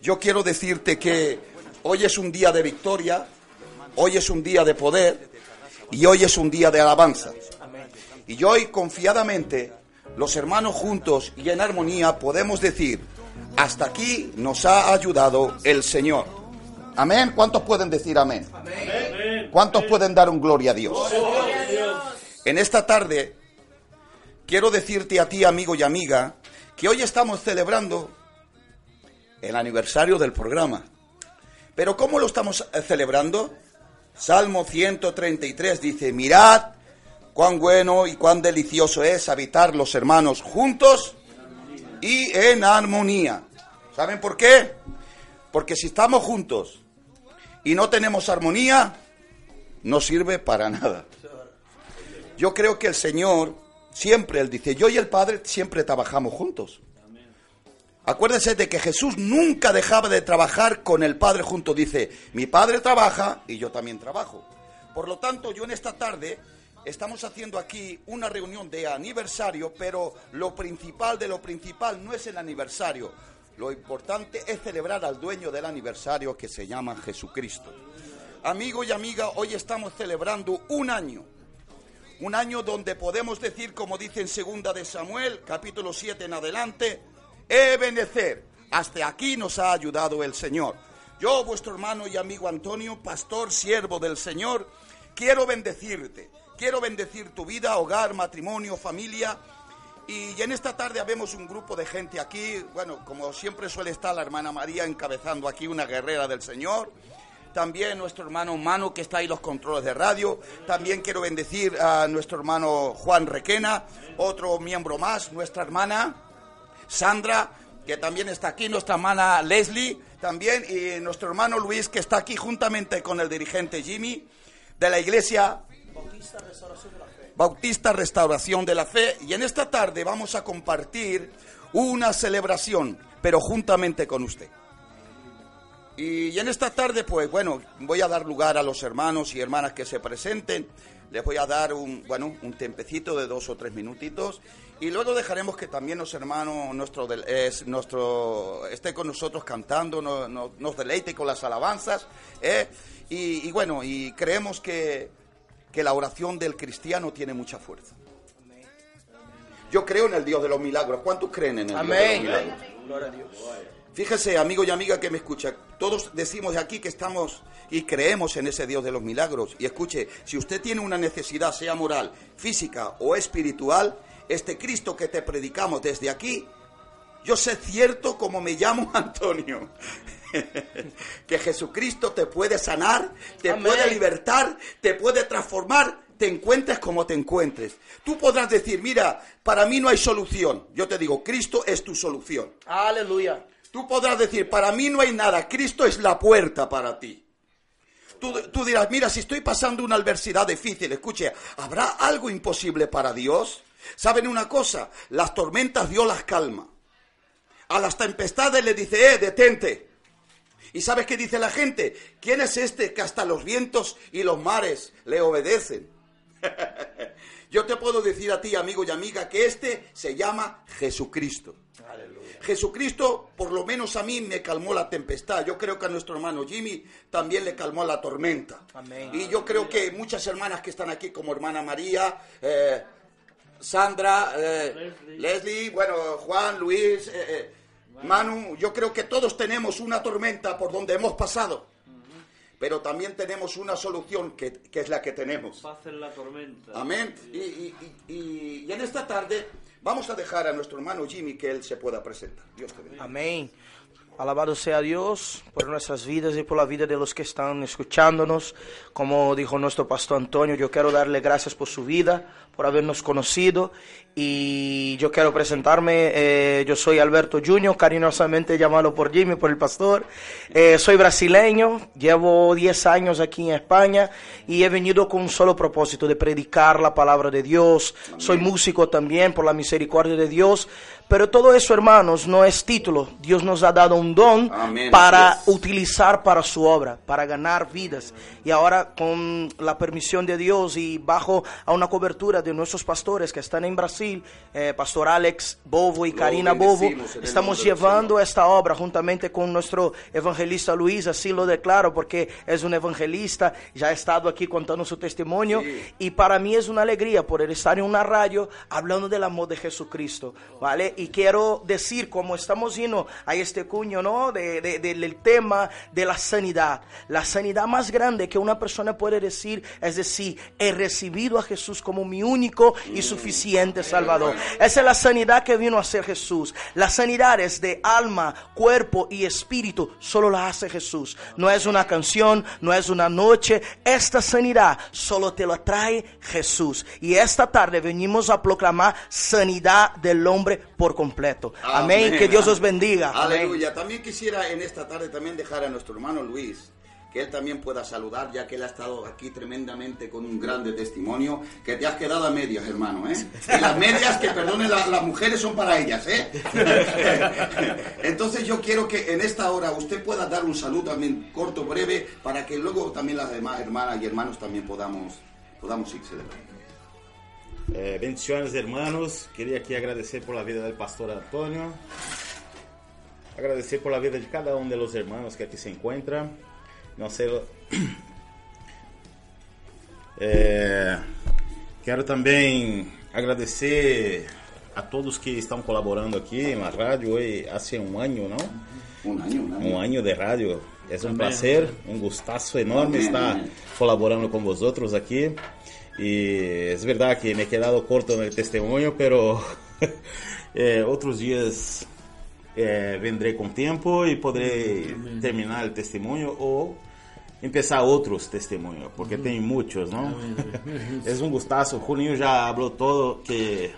yo quiero decirte que hoy es un día de victoria, hoy es un día de poder y hoy es un día de alabanza. Y hoy confiadamente los hermanos juntos y en armonía podemos decir, hasta aquí nos ha ayudado el Señor. Amén. ¿Cuántos pueden decir amén? ¿Cuántos pueden dar un gloria a Dios? En esta tarde quiero decirte a ti, amigo y amiga, que hoy estamos celebrando el aniversario del programa. Pero ¿cómo lo estamos eh, celebrando? Salmo 133 dice, mirad cuán bueno y cuán delicioso es habitar los hermanos juntos y en armonía. ¿Saben por qué? Porque si estamos juntos y no tenemos armonía, no sirve para nada. Yo creo que el Señor siempre, Él dice, yo y el Padre siempre trabajamos juntos. Acuérdense de que Jesús nunca dejaba de trabajar con el Padre junto. Dice, mi Padre trabaja y yo también trabajo. Por lo tanto, yo en esta tarde estamos haciendo aquí una reunión de aniversario, pero lo principal de lo principal no es el aniversario. Lo importante es celebrar al dueño del aniversario que se llama Jesucristo. Amigo y amiga, hoy estamos celebrando un año. Un año donde podemos decir, como dice en segunda de Samuel, capítulo 7 en adelante, Ebenecer. Hasta aquí nos ha ayudado el Señor. Yo, vuestro hermano y amigo Antonio, pastor, siervo del Señor, quiero bendecirte. Quiero bendecir tu vida, hogar, matrimonio, familia. Y en esta tarde habemos un grupo de gente aquí. Bueno, como siempre suele estar la hermana María encabezando aquí una guerrera del Señor. También nuestro hermano Manu que está ahí los controles de radio. También quiero bendecir a nuestro hermano Juan Requena, otro miembro más, nuestra hermana Sandra, que también está aquí, nuestra hermana Leslie también, y nuestro hermano Luis, que está aquí juntamente con el dirigente Jimmy de la iglesia Bautista Restauración de la Fe. Bautista Restauración de la Fe. Y en esta tarde vamos a compartir una celebración, pero juntamente con usted. Y en esta tarde, pues bueno, voy a dar lugar a los hermanos y hermanas que se presenten. Les voy a dar un, bueno, un tempecito de dos o tres minutitos y luego dejaremos que también los hermanos, nuestro, es, nuestro esté con nosotros cantando, nos deleite con las alabanzas. ¿eh? Y, bueno, y creemos que, que la oración del cristiano tiene mucha fuerza. Yo creo en el Dios de los milagros. ¿Cuántos creen en el Dios de los milagros? Gloria a Dios. Fíjese, amigo y amiga que me escucha, todos decimos aquí que estamos y creemos en ese Dios de los milagros. Y escuche, si usted tiene una necesidad, sea moral, física o espiritual, este Cristo que te predicamos desde aquí, yo sé cierto como me llamo Antonio, que Jesucristo te puede sanar, te puede libertar, te puede transformar, te encuentres como te encuentres. Tú podrás decir, mira, para mí no hay solución. Yo te digo, Cristo es tu solución. Aleluya. Tú podrás decir, para mí no hay nada, Cristo es la puerta para ti. Tú, dirás, mira, si estoy pasando una adversidad difícil, escuche, ¿habrá algo imposible para Dios? ¿Saben una cosa? Las tormentas Dios las calma. A las tempestades le dice, eh, detente. ¿Y sabes qué dice la gente? ¿Quién es este que hasta los vientos y los mares le obedecen? Yo te puedo decir a ti, amigo y amiga, que este se llama Jesucristo. Jesucristo, por lo menos a mí, me calmó la tempestad. Yo creo que a nuestro hermano Jimmy también le calmó la tormenta. Y yo creo que muchas hermanas que están aquí, como hermana María, eh, Sandra, eh, Leslie. bueno, Juan, Luis, eh, eh, Manu, yo creo que todos tenemos una tormenta por donde hemos pasado. Pero también tenemos una solución que, es la que tenemos. la tormenta. Amén. Y, y, en esta tarde vamos a dejar a nuestro hermano Jimmy que él se pueda presentar. Dios. Amén. Alabado sea Dios por nuestras vidas y por la vida de los que están escuchándonos. Como dijo nuestro pastor Antonio, yo quiero darle gracias por su vida, por habernos conocido y yo quiero presentarme, eh, yo soy Alberto Junior, cariñosamente llamado por Jimmy, por el pastor. Eh, soy brasileño, llevo 10 años aquí en España y he venido con un solo propósito, de predicar la palabra de Dios. Soy músico también, por la misericordia de Dios, Pero todo eso, hermanos, no es título. Dios nos ha dado un don Amén, para utilizar para su obra, para ganar vidas. Y ahora, con la permisión de Dios y bajo a una cobertura de nuestros pastores que están en Brasil, eh, Pastor Alex Bovo y Lo Karina Bovo, estamos llevando esta obra juntamente con nuestro evangelista Luis, así lo declaro porque es un evangelista, ya ha estado aquí contando su testimonio y para mí es una alegría poder estar en una radio hablando del amor de Jesucristo, ¿vale? Y quiero decir, como estamos yendo a este cuño, ¿no? De- de- del tema de la sanidad, la sanidad más grande que una persona puede decir es decir, he recibido a Jesús como mi único y suficiente Salvador. Esa es la sanidad que vino a hacer Jesús. Las sanidades de alma, cuerpo y espíritu solo la hace Jesús. No es una canción, no es una noche. Esta sanidad solo te la trae Jesús. Y esta tarde venimos a proclamar sanidad del hombre por completo. Amén. Que Dios os bendiga. Amén. Aleluya. También quisiera en esta tarde también dejar a nuestro hermano Luis que él también pueda saludar, ya que él ha estado aquí tremendamente con un grande testimonio, que te has quedado a medias, hermano, ¿eh? Y las medias, que perdone, la- las mujeres son para ellas, ¿eh? Entonces yo quiero que en esta hora usted pueda dar un saludo también corto, breve, para que luego también las demás hermanas y hermanos también podamos, podamos la... Eh, bendiciones hermanos, quería aquí agradecer por la vida del pastor Antonio, agradecer por la vida de cada uno de los hermanos que aquí se encuentran, no sé, Eh, quero também agradecer a todos que estão colaborando aqui na rádio hoje, há um ano, não? Un año, un año. um ano de rádio. É um prazer, um gostaço enorme estar colaborando com vosotros aqui. E é verdade que me he quedado corto no testemunho, pero eh, outros dias eh, vendré com tempo e poderei terminar o testemunho ou empezar outros testemunhos, porque tem muitos, não? é um gostaço. Juninho já falou todo que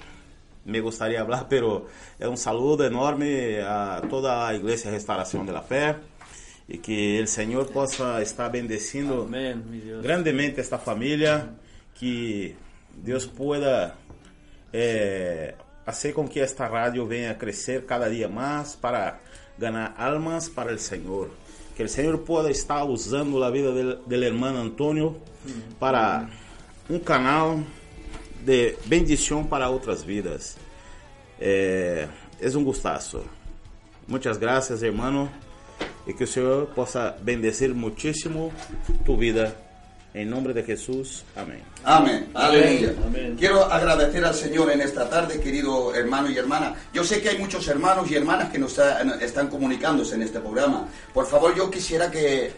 me gostaria de falar, pero é um saludo enorme a toda a Igreja Restauração da Fé e que o Senhor possa estar Amén, Dios. grandemente esta família, que Deus pueda fazer com que esta rádio venha a crescer cada dia mais para ganhar almas para o Senhor. Que o Senhor pueda estar usando a vida del, del hermano Antônio para um canal de bendição para outras vidas. É, é um gostaço. Muitas graças, hermano, e que o Senhor possa bendecer muitíssimo tu vida. Em nome de Jesus, amém. Amén, aleluya. Amén. Quiero agradecer al Señor en esta tarde, querido hermano y hermana. Yo sé que hay muchos hermanos y hermanas que nos está- están comunicándose en este programa. Por favor, yo quisiera que,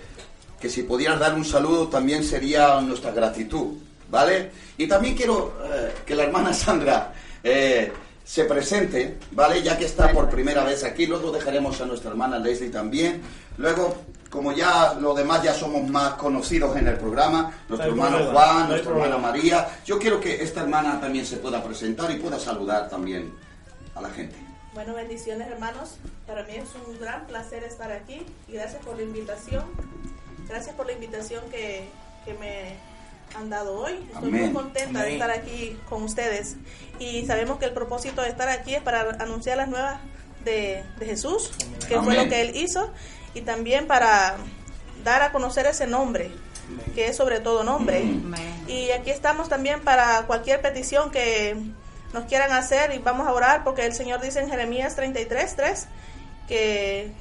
que si pudieras dar un saludo también sería nuestra gratitud, ¿vale? Y también quiero eh, que la hermana Sandra eh, se presente, ¿vale? Ya que está por primera vez aquí, luego dejaremos a nuestra hermana Leslie también. Luego, como ya los demás ya somos más conocidos en el programa, nuestro hermano problema, Juan, nuestra hermana. María, yo quiero que esta hermana también se pueda presentar y pueda saludar también a la gente. Bueno, bendiciones hermanos. Para mí es un gran placer estar aquí y gracias por la invitación. Gracias por la invitación que, que me han dado hoy. Estoy Amén. muy contenta de Amén. estar aquí con ustedes. Y sabemos que el propósito de estar aquí es para anunciar las nuevas de, de Jesús, que fue Amén. lo que Él hizo, y también para dar a conocer ese nombre, que es sobre todo nombre. Y aquí estamos también para cualquier petición que nos quieran hacer y vamos a orar porque el Señor dice en Jeremías 33, 3 que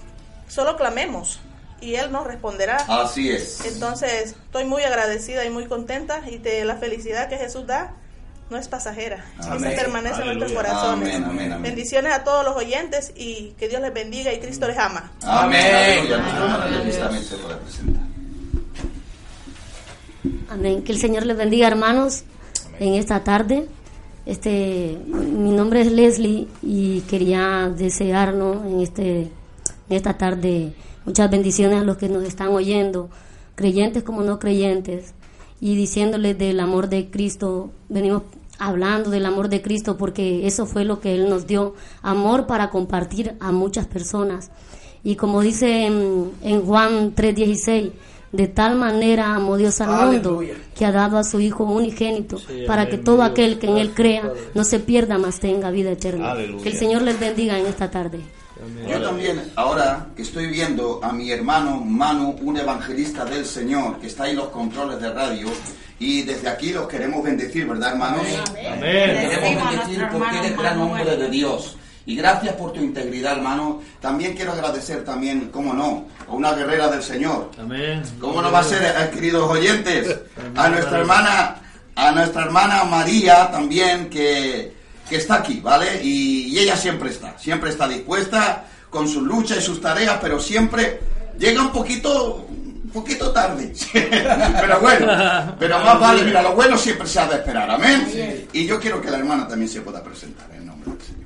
solo clamemos y Él nos responderá. Así es. Entonces estoy muy agradecida y muy contenta y de la felicidad que Jesús da no es pasajera, Amén. esa permanece en nuestros corazones. Amén, amén, amén. Bendiciones a todos los oyentes y que Dios les bendiga y Cristo les ama. Amén. Amén. Que el Señor les bendiga, hermanos, en esta tarde. Este, mi nombre es Leslie y quería desear, ¿no? en este, en esta tarde muchas bendiciones a los que nos están oyendo, creyentes como no creyentes, y diciéndoles del amor de Cristo. Venimos hablando del amor de Cristo porque eso fue lo que Él nos dio, amor para compartir a muchas personas. Y como dice en, en Juan 3:16, De tal manera amó Dios al mundo que ha dado a su Hijo unigénito para que todo aquel que en Él crea no se pierda, mas tenga vida eterna. Que el Señor les bendiga en esta tarde. Yo también, ahora que estoy viendo a mi hermano Manu, un evangelista del Señor, que está ahí en los controles de radio, y desde aquí los queremos bendecir, ¿verdad, hermanos? Amén. Queremos bendecir porque eres gran hombre de Dios. Y gracias por tu integridad, hermano. También quiero agradecer también, cómo no, a una guerrera del Señor. Amén. ¿Cómo no va a ser, eh, queridos oyentes? A nuestra hermana, a nuestra hermana María también, que, que está aquí, ¿vale? Y, y ella siempre está, siempre está dispuesta con sus luchas y sus tareas, pero siempre llega un poquito, un poquito tarde. pero bueno, pero más vale, mira, lo bueno siempre se ha de esperar, amén. Y yo quiero que la hermana también se pueda presentar en nombre del Señor.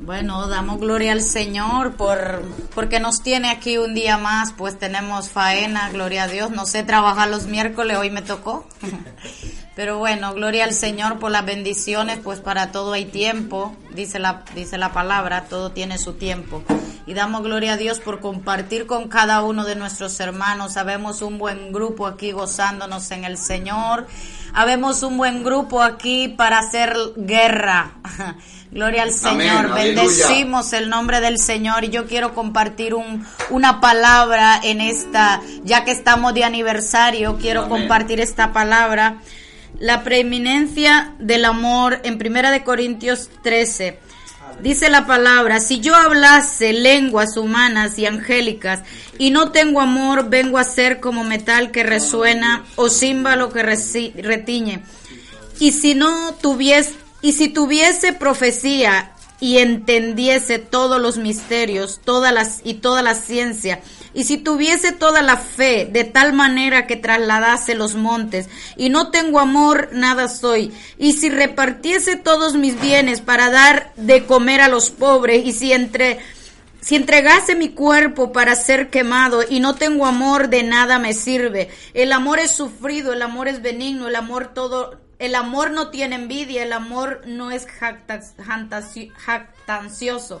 Bueno, damos gloria al Señor por porque nos tiene aquí un día más, pues tenemos faena, gloria a Dios. No sé trabajar los miércoles, hoy me tocó. Pero bueno, gloria al Señor por las bendiciones, pues para todo hay tiempo, dice la dice la palabra, todo tiene su tiempo. Y damos gloria a Dios por compartir con cada uno de nuestros hermanos. Sabemos un buen grupo aquí gozándonos en el Señor. Habemos un buen grupo aquí para hacer guerra. Gloria al Señor. Amén, Bendecimos el nombre del Señor y yo quiero compartir un, una palabra en esta, ya que estamos de aniversario, quiero Amén. compartir esta palabra. La preeminencia del amor en Primera de Corintios 13. Dice la palabra, si yo hablase lenguas humanas y angélicas y no tengo amor, vengo a ser como metal que resuena o címbalo que retiñe. Y si no tuviese, y si tuviese profecía y entendiese todos los misterios, todas las y toda la ciencia, y si tuviese toda la fe de tal manera que trasladase los montes, y no tengo amor, nada soy. Y si repartiese todos mis bienes para dar de comer a los pobres, y si entre si entregase mi cuerpo para ser quemado y no tengo amor, de nada me sirve. El amor es sufrido, el amor es benigno, el amor todo, el amor no tiene envidia, el amor no es jactancioso.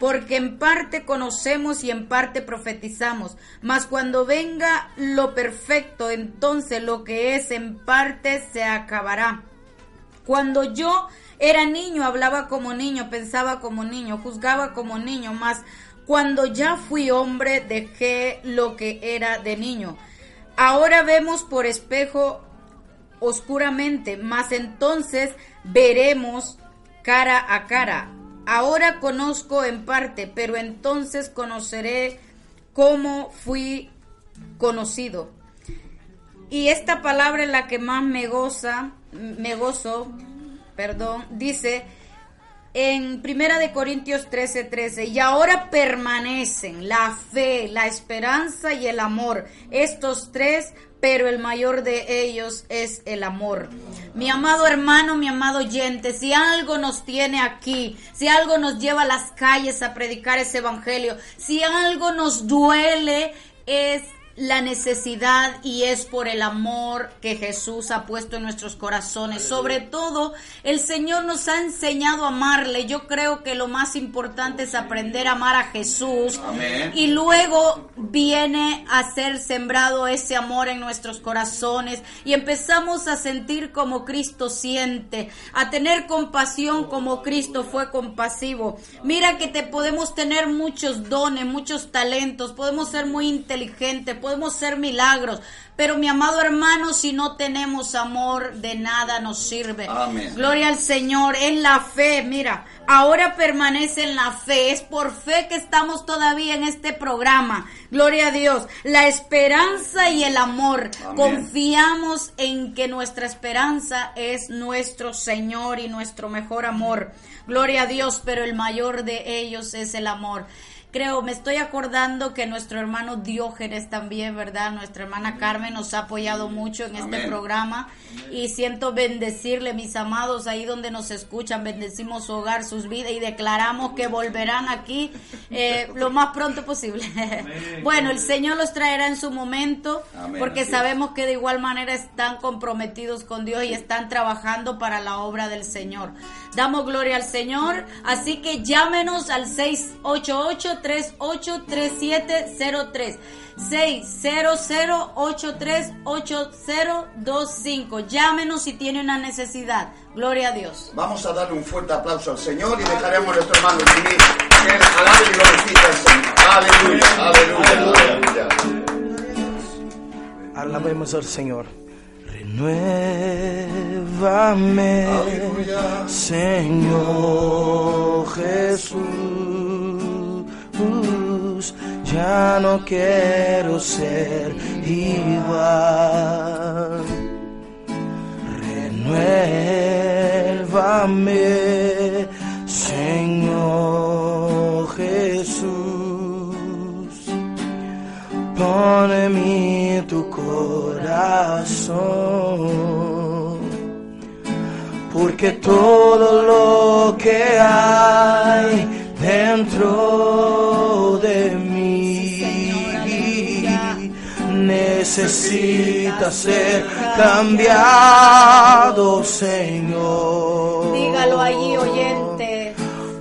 Porque en parte conocemos y en parte profetizamos, mas cuando venga lo perfecto, entonces lo que es en parte se acabará. Cuando yo era niño, hablaba como niño, pensaba como niño, juzgaba como niño, mas cuando ya fui hombre, dejé lo que era de niño. Ahora vemos por espejo oscuramente, mas entonces veremos cara a cara. Ahora conozco en parte, pero entonces conoceré cómo fui conocido. Y esta palabra es la que más me goza, me gozo, perdón, dice en Primera de Corintios 13:13, 13, y ahora permanecen la fe, la esperanza y el amor, estos tres, pero el mayor de ellos es el amor. Mi amado hermano, mi amado oyente, si algo nos tiene aquí, si algo nos lleva a las calles a predicar ese evangelio, si algo nos duele, es la necesidad y es por el amor que Jesús ha puesto en nuestros corazones. Sobre todo, el Señor nos ha enseñado a amarle. Yo creo que lo más importante es aprender a amar a Jesús. Amén. Y luego viene a ser sembrado ese amor en nuestros corazones y empezamos a sentir como Cristo siente, a tener compasión como Cristo fue compasivo. Mira que te podemos tener muchos dones, muchos talentos, podemos ser muy inteligentes, podemos ser milagros, pero mi amado hermano, si no tenemos amor, de nada nos sirve. Amén. Gloria al Señor, en la fe, mira, ahora permanece en la fe, es por fe que estamos todavía en este programa. Gloria a Dios, la esperanza y el amor. Amén. Confiamos en que nuestra esperanza es nuestro Señor y nuestro mejor amor. Gloria a Dios, pero el mayor de ellos es el amor. Creo, me estoy acordando que nuestro hermano Diógenes también, ¿verdad? Nuestra hermana Carmen nos ha apoyado mucho en este programa y siento bendecirle, mis amados, ahí donde nos escuchan, bendecimos su hogar, sus vidas y declaramos que volverán aquí eh, lo más pronto posible. bueno, el Señor los traerá en su momento porque sabemos que de igual manera están comprometidos con Dios y están trabajando para la obra del Señor. Damos gloria al Señor, así que llámenos al 688-383703. 600-838025. Llámenos si tiene una necesidad. Gloria a Dios. Vamos a darle un fuerte aplauso al Señor y dejaremos a nuestro hermano vivir. Que alabe y glorifique al Señor. Aleluya, aleluya, aleluya. Alabemos al Señor. Renuévame, Señor Jesús. Ya no quiero ser igual. Renuévame, Señor Jesús. Pon en mí tu corazón, porque todo lo que hay dentro de mí necesita ser cambiado, Señor. Dígalo allí, oyente.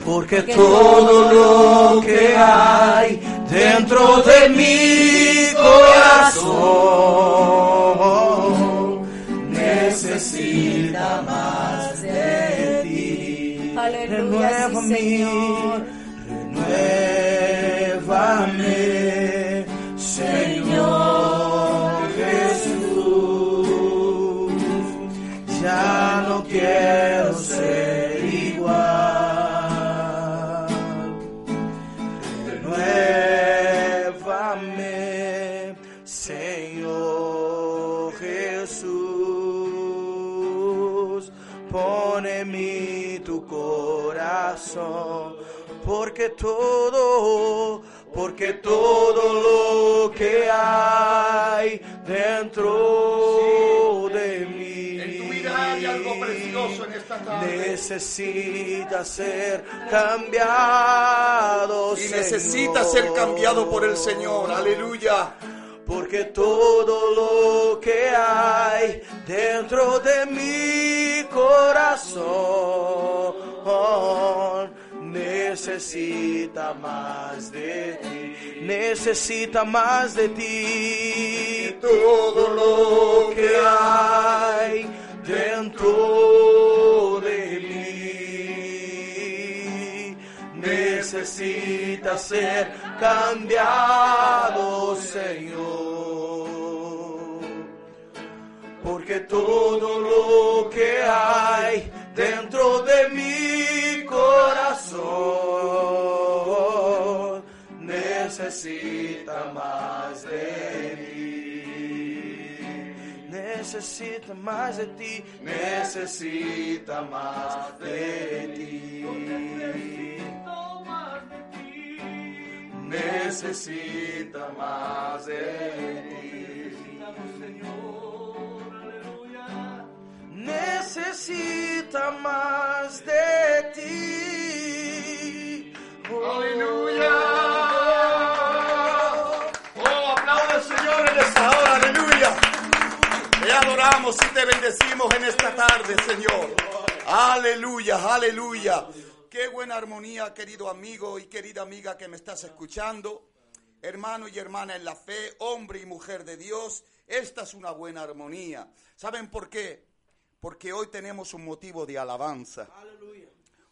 Porque todo lo que hay dentro de mi corazón necesita más de ti. Aleluya, sí, Señor. Quiero ser igual. Renuévame, Señor Jesús. Pon en mí tu corazón, porque todo, porque todo lo que hay dentro hay algo precioso en esta tarde. Necesita ser cambiado. Y necesita ser cambiado por el Señor. Aleluya. Porque todo lo que hay dentro de mi corazón necesita más de ti, necesita más de ti. Todo lo que hay dentro de mí necesita ser cambiado, Señor. Porque todo lo que hay dentro de mi corazón necesita más de ti. Necesita más de ti, necesita más de ti. Necesita más de ti. Necesita más de ti. Aleluya. Te adoramos y te bendecimos en esta tarde, Señor. Aleluya, aleluya. Qué buena armonía, querido amigo y querida amiga que me estás escuchando. Hermano y hermana en la fe, hombre y mujer de Dios, esta es una buena armonía. ¿Saben por qué? Porque hoy tenemos un motivo de alabanza.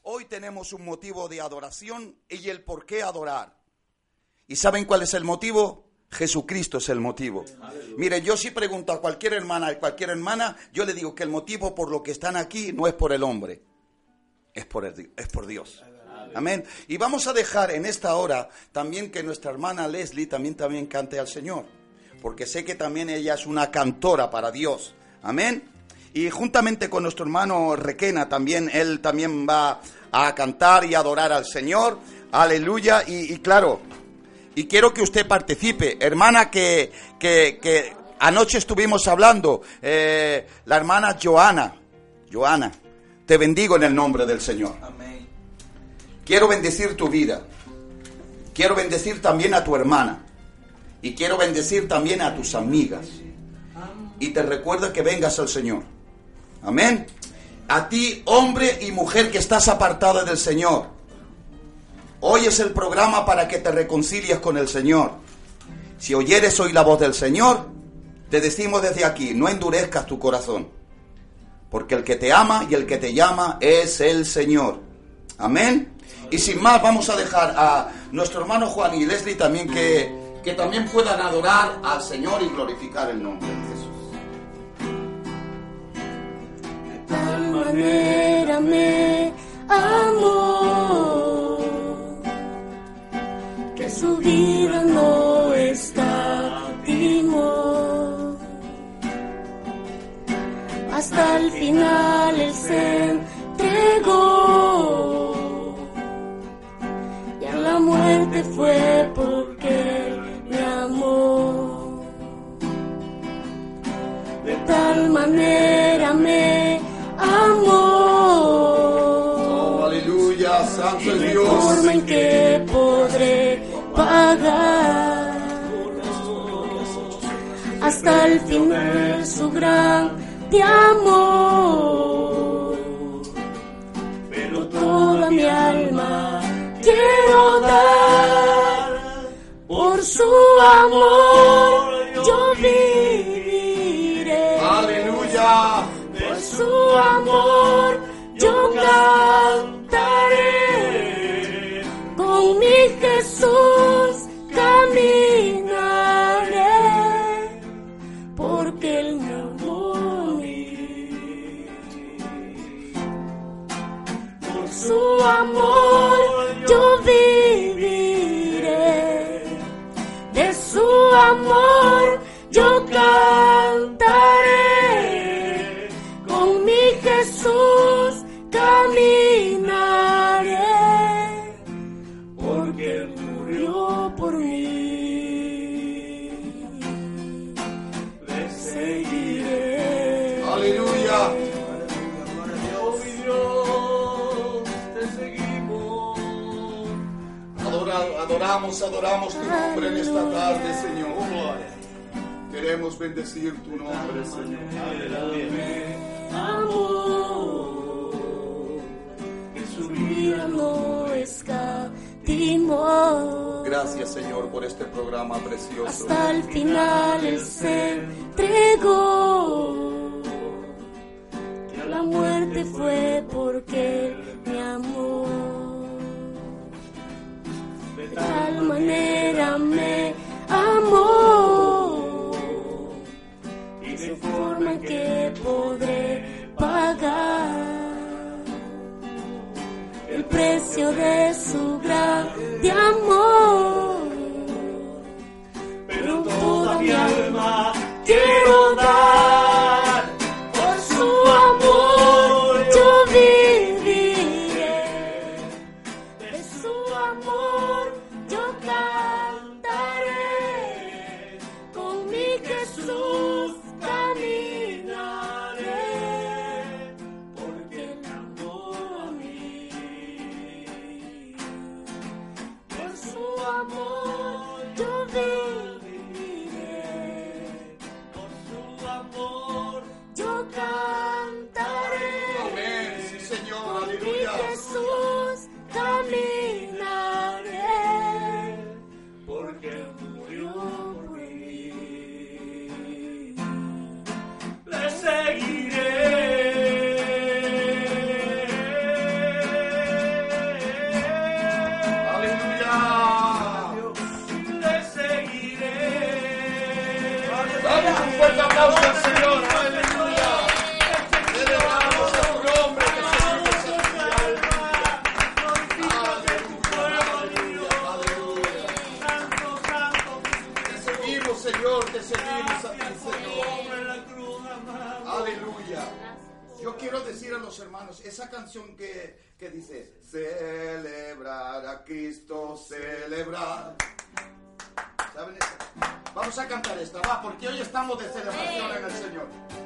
Hoy tenemos un motivo de adoración y el por qué adorar. ¿Y saben cuál es el motivo? Jesucristo es el motivo. Mire, yo si pregunto a cualquier hermana, a cualquier hermana, yo le digo que el motivo por lo que están aquí no es por el hombre, es por, es por Dios. Amén. Y vamos a dejar en esta hora también que nuestra hermana Leslie también, también cante al Señor. Porque sé que también ella es una cantora para Dios. Amén. Y juntamente con nuestro hermano Requena también, él también va a cantar y adorar al Señor. Aleluya. Y claro, y quiero que usted participe. Hermana que, que, que anoche estuvimos hablando, eh, la hermana Joana, Joana, te bendigo en el nombre del Señor. Quiero bendecir tu vida. Quiero bendecir también a tu hermana. Y quiero bendecir también a tus amigas. Y te recuerdo que vengas al Señor. Amén. A ti, hombre y mujer que estás apartada del Señor. Hoy es el programa para que te reconcilies con el Señor. Si oyeres hoy la voz del Señor, te decimos desde aquí, no endurezcas tu corazón. Porque el que te ama y el que te llama es el Señor. Amén. Y sin más, vamos a dejar a nuestro hermano Juan y Leslie también que, que también puedan adorar al Señor y glorificar el nombre de Jesús. De tal manera me que su vida no escatimó. Hasta el final él se entregó. Y a la muerte fue porque él me amó. De tal manera me amó. Oh, aleluya, santo es de Dios. forma en que podré pagar hasta el final su gran te amor. Pero toda mi alma quiero dar por su amor. Yo viviré Aleluya. por su amor yo cantaré con mi Jesús caminaré porque él a mí. por su amor yo viviré de su amor yo cantaré nombre en esta tarde, Señor. Queremos bendecir tu nombre, Señor. amor que su vida no escatimó Gracias, Señor, por este programa precioso. hasta el final él se entregó que la muerte fue porque porque hoy estamos de celebración en el Señor.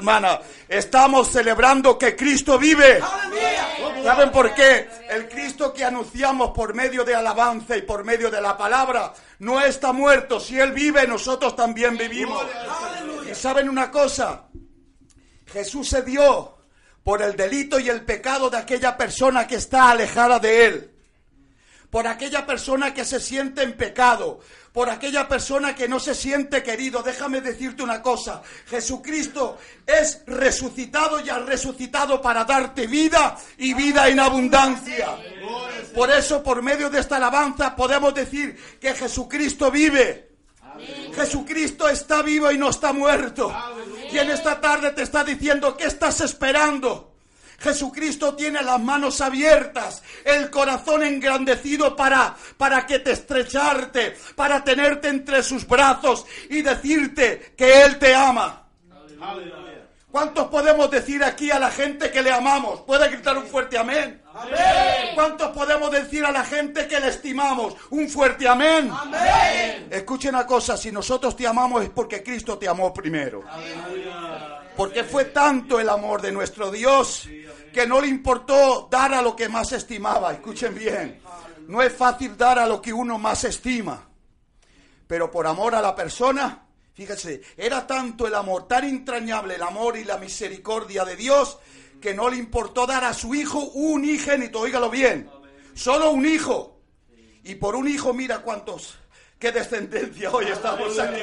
Hermanas. Estamos celebrando que Cristo vive. ¿Saben por qué? El Cristo que anunciamos por medio de alabanza y por medio de la palabra no está muerto. Si Él vive, nosotros también vivimos. ¿Y saben una cosa? Jesús se dio por el delito y el pecado de aquella persona que está alejada de Él por aquella persona que se siente en pecado, por aquella persona que no se siente querido. Déjame decirte una cosa, Jesucristo es resucitado y ha resucitado para darte vida y vida en abundancia. Por eso, por medio de esta alabanza, podemos decir que Jesucristo vive. Jesucristo está vivo y no está muerto. Y en esta tarde te está diciendo, ¿qué estás esperando? Jesucristo tiene las manos abiertas, el corazón engrandecido para, para que te estrecharte, para tenerte entre sus brazos y decirte que Él te ama. ¿Cuántos podemos decir aquí a la gente que le amamos? ¿Puede gritar un fuerte amén? ¿Cuántos podemos decir a la gente que le estimamos? Un fuerte amén. Escuchen una cosa, si nosotros te amamos es porque Cristo te amó primero. Porque fue tanto el amor de nuestro Dios que no le importó dar a lo que más estimaba. Escuchen bien, no es fácil dar a lo que uno más estima. Pero por amor a la persona, fíjese, era tanto el amor, tan entrañable el amor y la misericordia de Dios, que no le importó dar a su hijo un higénito, óigalo bien, solo un hijo. Y por un hijo, mira cuántos, qué descendencia hoy estamos aquí.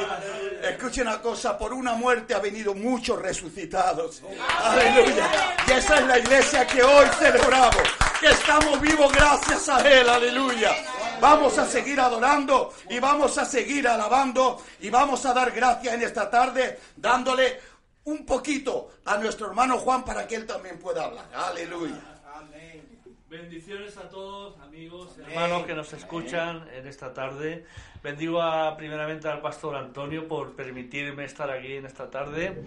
Escuchen una cosa, por una muerte ha venido muchos resucitados. Aleluya. Y esa es la iglesia que hoy celebramos, que estamos vivos gracias a Él, aleluya. Vamos a seguir adorando y vamos a seguir alabando y vamos a dar gracias en esta tarde dándole un poquito a nuestro hermano Juan para que él también pueda hablar. Aleluya. Bendiciones a todos, amigos, hermanos que nos escuchan en esta tarde. Bendigo a, primeramente al pastor Antonio por permitirme estar aquí en esta tarde.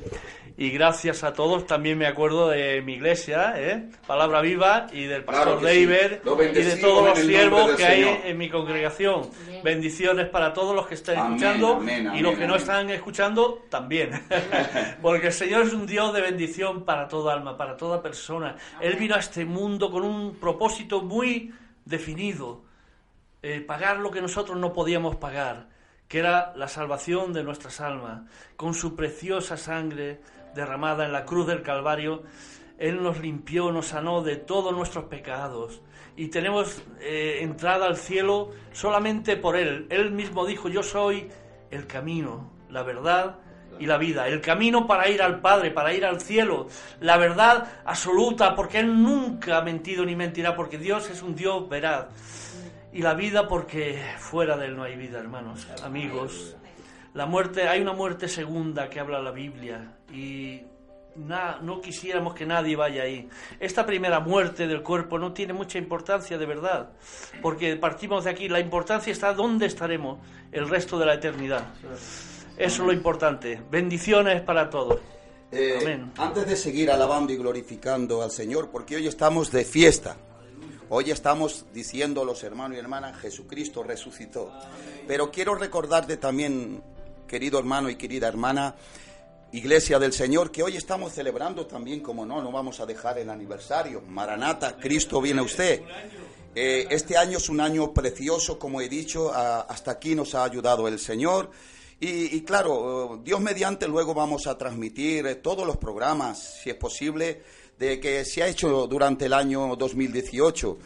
Y gracias a todos. También me acuerdo de mi iglesia, ¿eh? Palabra Viva, y del pastor Claro sí. David y de todos los siervos que hay en mi congregación. Bendiciones para todos los que están Amén, escuchando amén, y los que no están escuchando también. Porque el Señor es un Dios de bendición para toda alma, para toda persona. Él vino a este mundo con un propósito muy definido. Eh, pagar lo que nosotros no podíamos pagar, que era la salvación de nuestras almas. Con su preciosa sangre derramada en la cruz del Calvario, Él nos limpió, nos sanó de todos nuestros pecados. Y tenemos eh, entrada al cielo solamente por Él. Él mismo dijo, yo soy el camino, la verdad y la vida. El camino para ir al Padre, para ir al cielo. La verdad absoluta, porque Él nunca ha mentido ni mentirá, porque Dios es un Dios veraz. Y la vida porque fuera de Él no hay vida, hermanos, amigos. La muerte, hay una muerte segunda que habla la Biblia y na- no quisiéramos que nadie vaya ahí. Esta primera muerte del cuerpo no tiene mucha importancia de verdad, porque partimos de aquí. La importancia está dónde estaremos el resto de la eternidad. Eso es lo importante. Bendiciones para todos. Eh, Amén. Antes de seguir alabando y glorificando al Señor, porque hoy estamos de fiesta. Hoy estamos diciendo los hermanos y hermanas, Jesucristo resucitó. Pero quiero recordarte también, querido hermano y querida hermana, Iglesia del Señor, que hoy estamos celebrando también, como no, no vamos a dejar el aniversario. Maranata, Cristo viene a usted. Eh, este año es un año precioso, como he dicho, hasta aquí nos ha ayudado el Señor. Y, claro, Dios mediante luego vamos a transmitir eh, todos los programas, si es posible, de que se ha hecho durante el año 2018.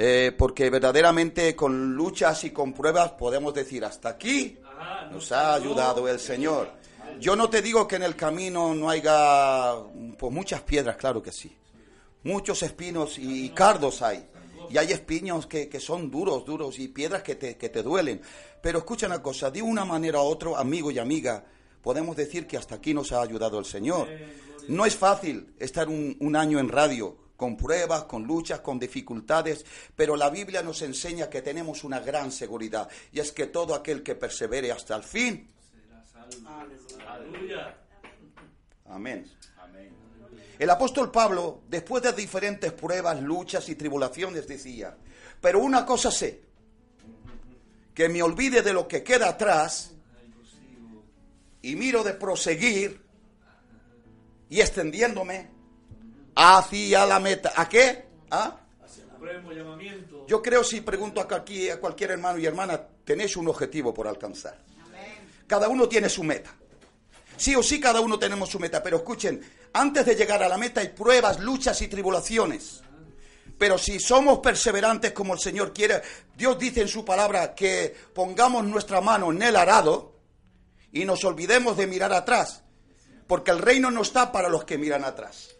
Eh, porque verdaderamente con luchas y con pruebas podemos decir, hasta aquí nos ha ayudado el Señor. Yo no te digo que en el camino no haya pues, muchas piedras, claro que sí. Muchos espinos y cardos hay. Y hay espinos que, que son duros, duros y piedras que te, que te duelen. Pero escucha una cosa, de una manera u otra, amigo y amiga, podemos decir que hasta aquí nos ha ayudado el Señor. No es fácil estar un, un año en radio, con pruebas, con luchas, con dificultades, pero la Biblia nos enseña que tenemos una gran seguridad, y es que todo aquel que persevere hasta el fin, Aleluya. Amén. El apóstol Pablo, después de diferentes pruebas, luchas y tribulaciones, decía, pero una cosa sé, que me olvide de lo que queda atrás y miro de proseguir y extendiéndome hacia la meta. ¿A qué? ¿Ah? Llamamiento. Yo creo si pregunto a cualquier, a cualquier hermano y hermana, tenéis un objetivo por alcanzar. Cada uno tiene su meta. Sí o sí, cada uno tenemos su meta. Pero escuchen, antes de llegar a la meta hay pruebas, luchas y tribulaciones. Pero si somos perseverantes como el Señor quiere, Dios dice en su palabra que pongamos nuestra mano en el arado y nos olvidemos de mirar atrás. Porque el reino no está para los que miran atrás.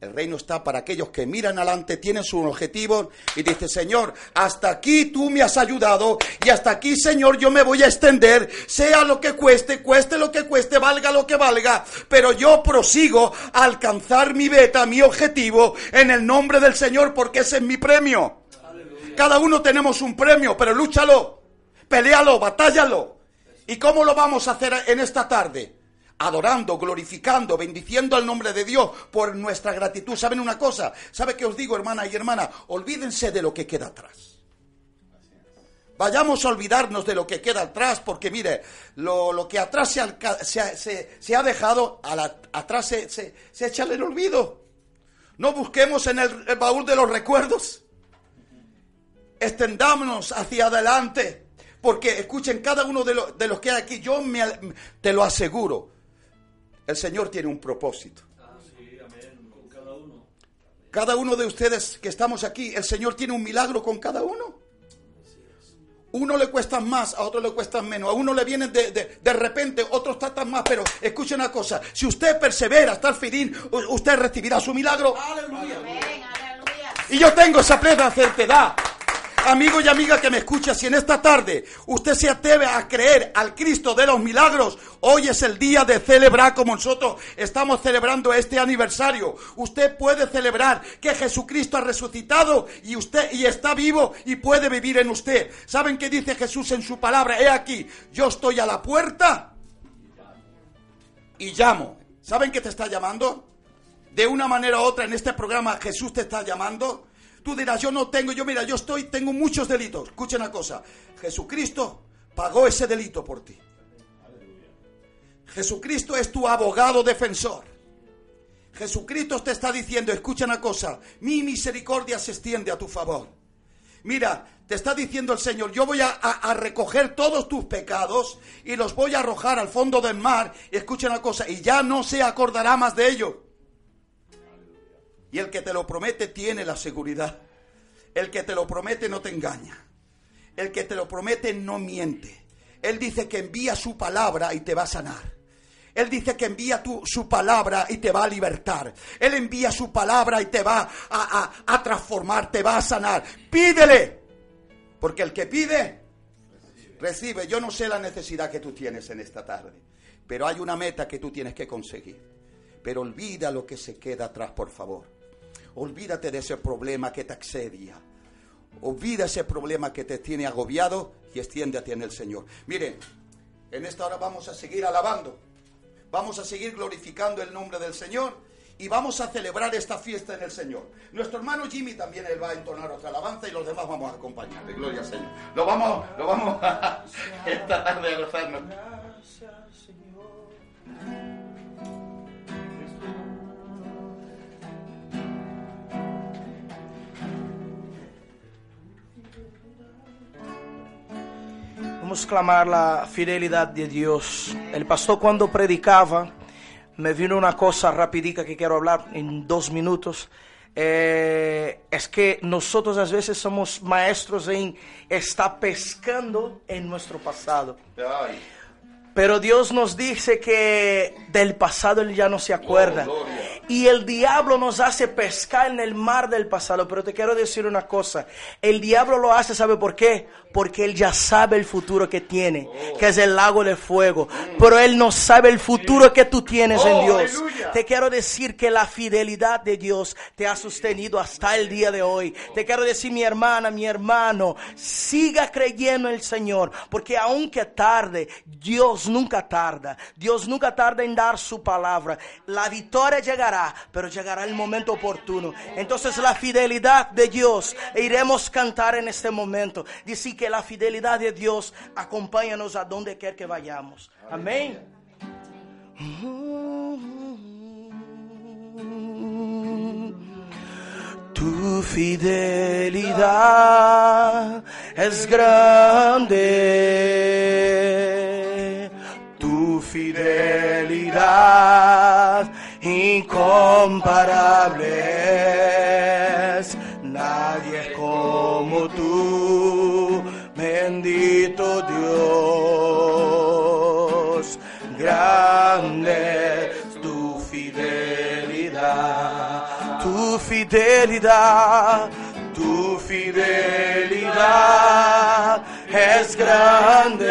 El reino está para aquellos que miran adelante, tienen su objetivo y dice, Señor, hasta aquí tú me has ayudado y hasta aquí, Señor, yo me voy a extender, sea lo que cueste, cueste lo que cueste, valga lo que valga, pero yo prosigo a alcanzar mi beta, mi objetivo, en el nombre del Señor, porque ese es mi premio. Cada uno tenemos un premio, pero lúchalo, pelealo, batállalo. ¿Y cómo lo vamos a hacer en esta tarde? Adorando, glorificando, bendiciendo al nombre de Dios por nuestra gratitud. ¿Saben una cosa? ¿Sabe qué os digo, hermana y hermana? Olvídense de lo que queda atrás. Vayamos a olvidarnos de lo que queda atrás, porque mire, lo, lo que atrás se, se se- ha dejado, atrás se, echa en el olvido. No busquemos en el, baúl de los recuerdos. Extendámonos hacia adelante. Porque escuchen, cada uno de, lo- de los que hay aquí, yo me te lo aseguro, el Señor tiene un propósito. Ah, sí, amén. Con cada uno. Cada uno de ustedes que estamos aquí, el Señor tiene un milagro con cada uno. Uno le cuesta más, a otro le cuesta menos. A uno le vienen de, de, de repente, otros tratan más. Pero escuchen una cosa: si usted persevera hasta el fin, usted recibirá su milagro. Y yo tengo esa plena certeza. Amigo y amiga que me escucha, si en esta tarde usted se atreve a creer al Cristo de los milagros, hoy es el día de celebrar como nosotros estamos celebrando este aniversario. Usted puede celebrar que Jesucristo ha resucitado y usted y está vivo y puede vivir en usted. ¿Saben qué dice Jesús en su palabra? He aquí, yo estoy a la puerta y llamo. ¿Saben qué te está llamando? De una manera u otra en este programa Jesús te está llamando. Tú dirás, yo no tengo, yo mira, yo estoy, tengo muchos delitos. Escucha una cosa, Jesucristo pagó ese delito por ti. Jesucristo es tu abogado defensor. Jesucristo te está diciendo, escucha una cosa, mi misericordia se extiende a tu favor. Mira, te está diciendo el Señor, yo voy a, a, recoger todos tus pecados y los voy a arrojar al fondo del mar. Y escucha una cosa, y ya no se acordará más de ello. Y el que te lo promete tiene la seguridad. El que te lo promete no te engaña. El que te lo promete no miente. Él dice que envía su palabra y te va a sanar. Él dice que envía su palabra y te va a libertar. Él envía su palabra y te va a transformar, te va a sanar. Pídele. Porque el que pide, recibe. Yo no sé la necesidad que tú tienes en esta tarde. Pero hay una meta que tú tienes que conseguir. Pero olvida lo que se queda atrás, por favor. Olvídate de ese problema que te accedia. Olvida ese problema que te tiene agobiado y extiéndete en el Señor. Miren, en esta hora vamos a seguir alabando. Vamos a seguir glorificando el nombre del Señor y vamos a celebrar esta fiesta en el Señor. Nuestro hermano Jimmy también él va a entonar otra alabanza y los demás vamos a acompañarle. Gloria al Señor. Lo vamos, lo vamos a esta tarde a gozarnos. Clamar la fidelidad de Dios. El pastor cuando predicaba, me vino una cosa rapidita que quiero hablar en dos minutos. Eh, es que nosotros a veces somos maestros en estar pescando en nuestro pasado. Pero Dios nos dice que del pasado Él ya no se acuerda. Oh, y el diablo nos hace pescar en el mar del pasado. Pero te quiero decir una cosa. El diablo lo hace, ¿sabe por qué? Porque Él ya sabe el futuro que tiene, que es el lago de fuego. Pero Él no sabe el futuro que tú tienes en Oh, Dios. Te quiero decir que la fidelidad de Dios te ha sostenido hasta el día de hoy. Te quiero decir, mi hermana, mi hermano, siga creyendo en el Señor, porque aunque tarde, Dios nunca tarda. Dios nunca tarda en dar su palabra. La victoria llegará, pero llegará el momento oportuno. Entonces la fidelidad de Dios, e iremos cantar en este momento. Dice que la fidelidad de Dios acompáñanos a donde quiera que vayamos. Amén. Tu fidelidad es grande, fidelidad incomparable es. Nadie como tú, bendito Dios, grande es tu fidelidad, tu fidelidad, tu fidelidad es grande,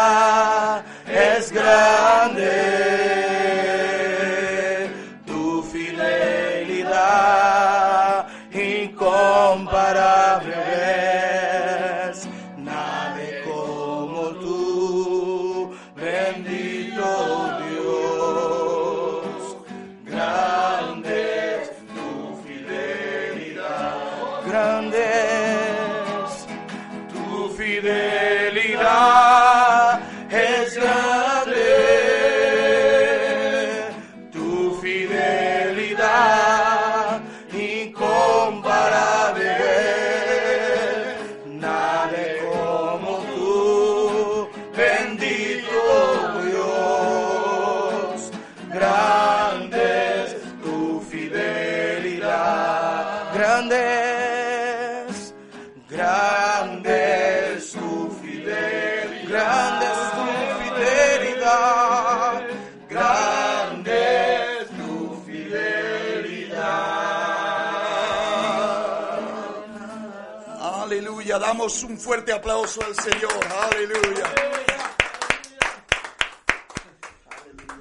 Damos un fuerte aplauso al Señor. Aleluya.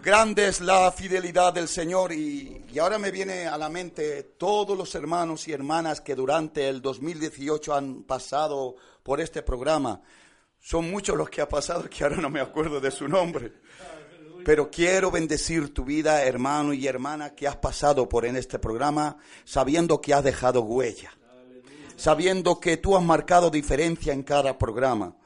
Grande es la fidelidad del Señor y, y, ahora me viene a la mente todos los hermanos y hermanas que durante el 2018 han pasado por este programa. Son muchos los que ha pasado que ahora no me acuerdo de su nombre. Pero quiero bendecir tu vida, hermano y hermana, que has pasado por en este programa, sabiendo que has dejado huella, sabiendo que tú has marcado diferencia en cada programa.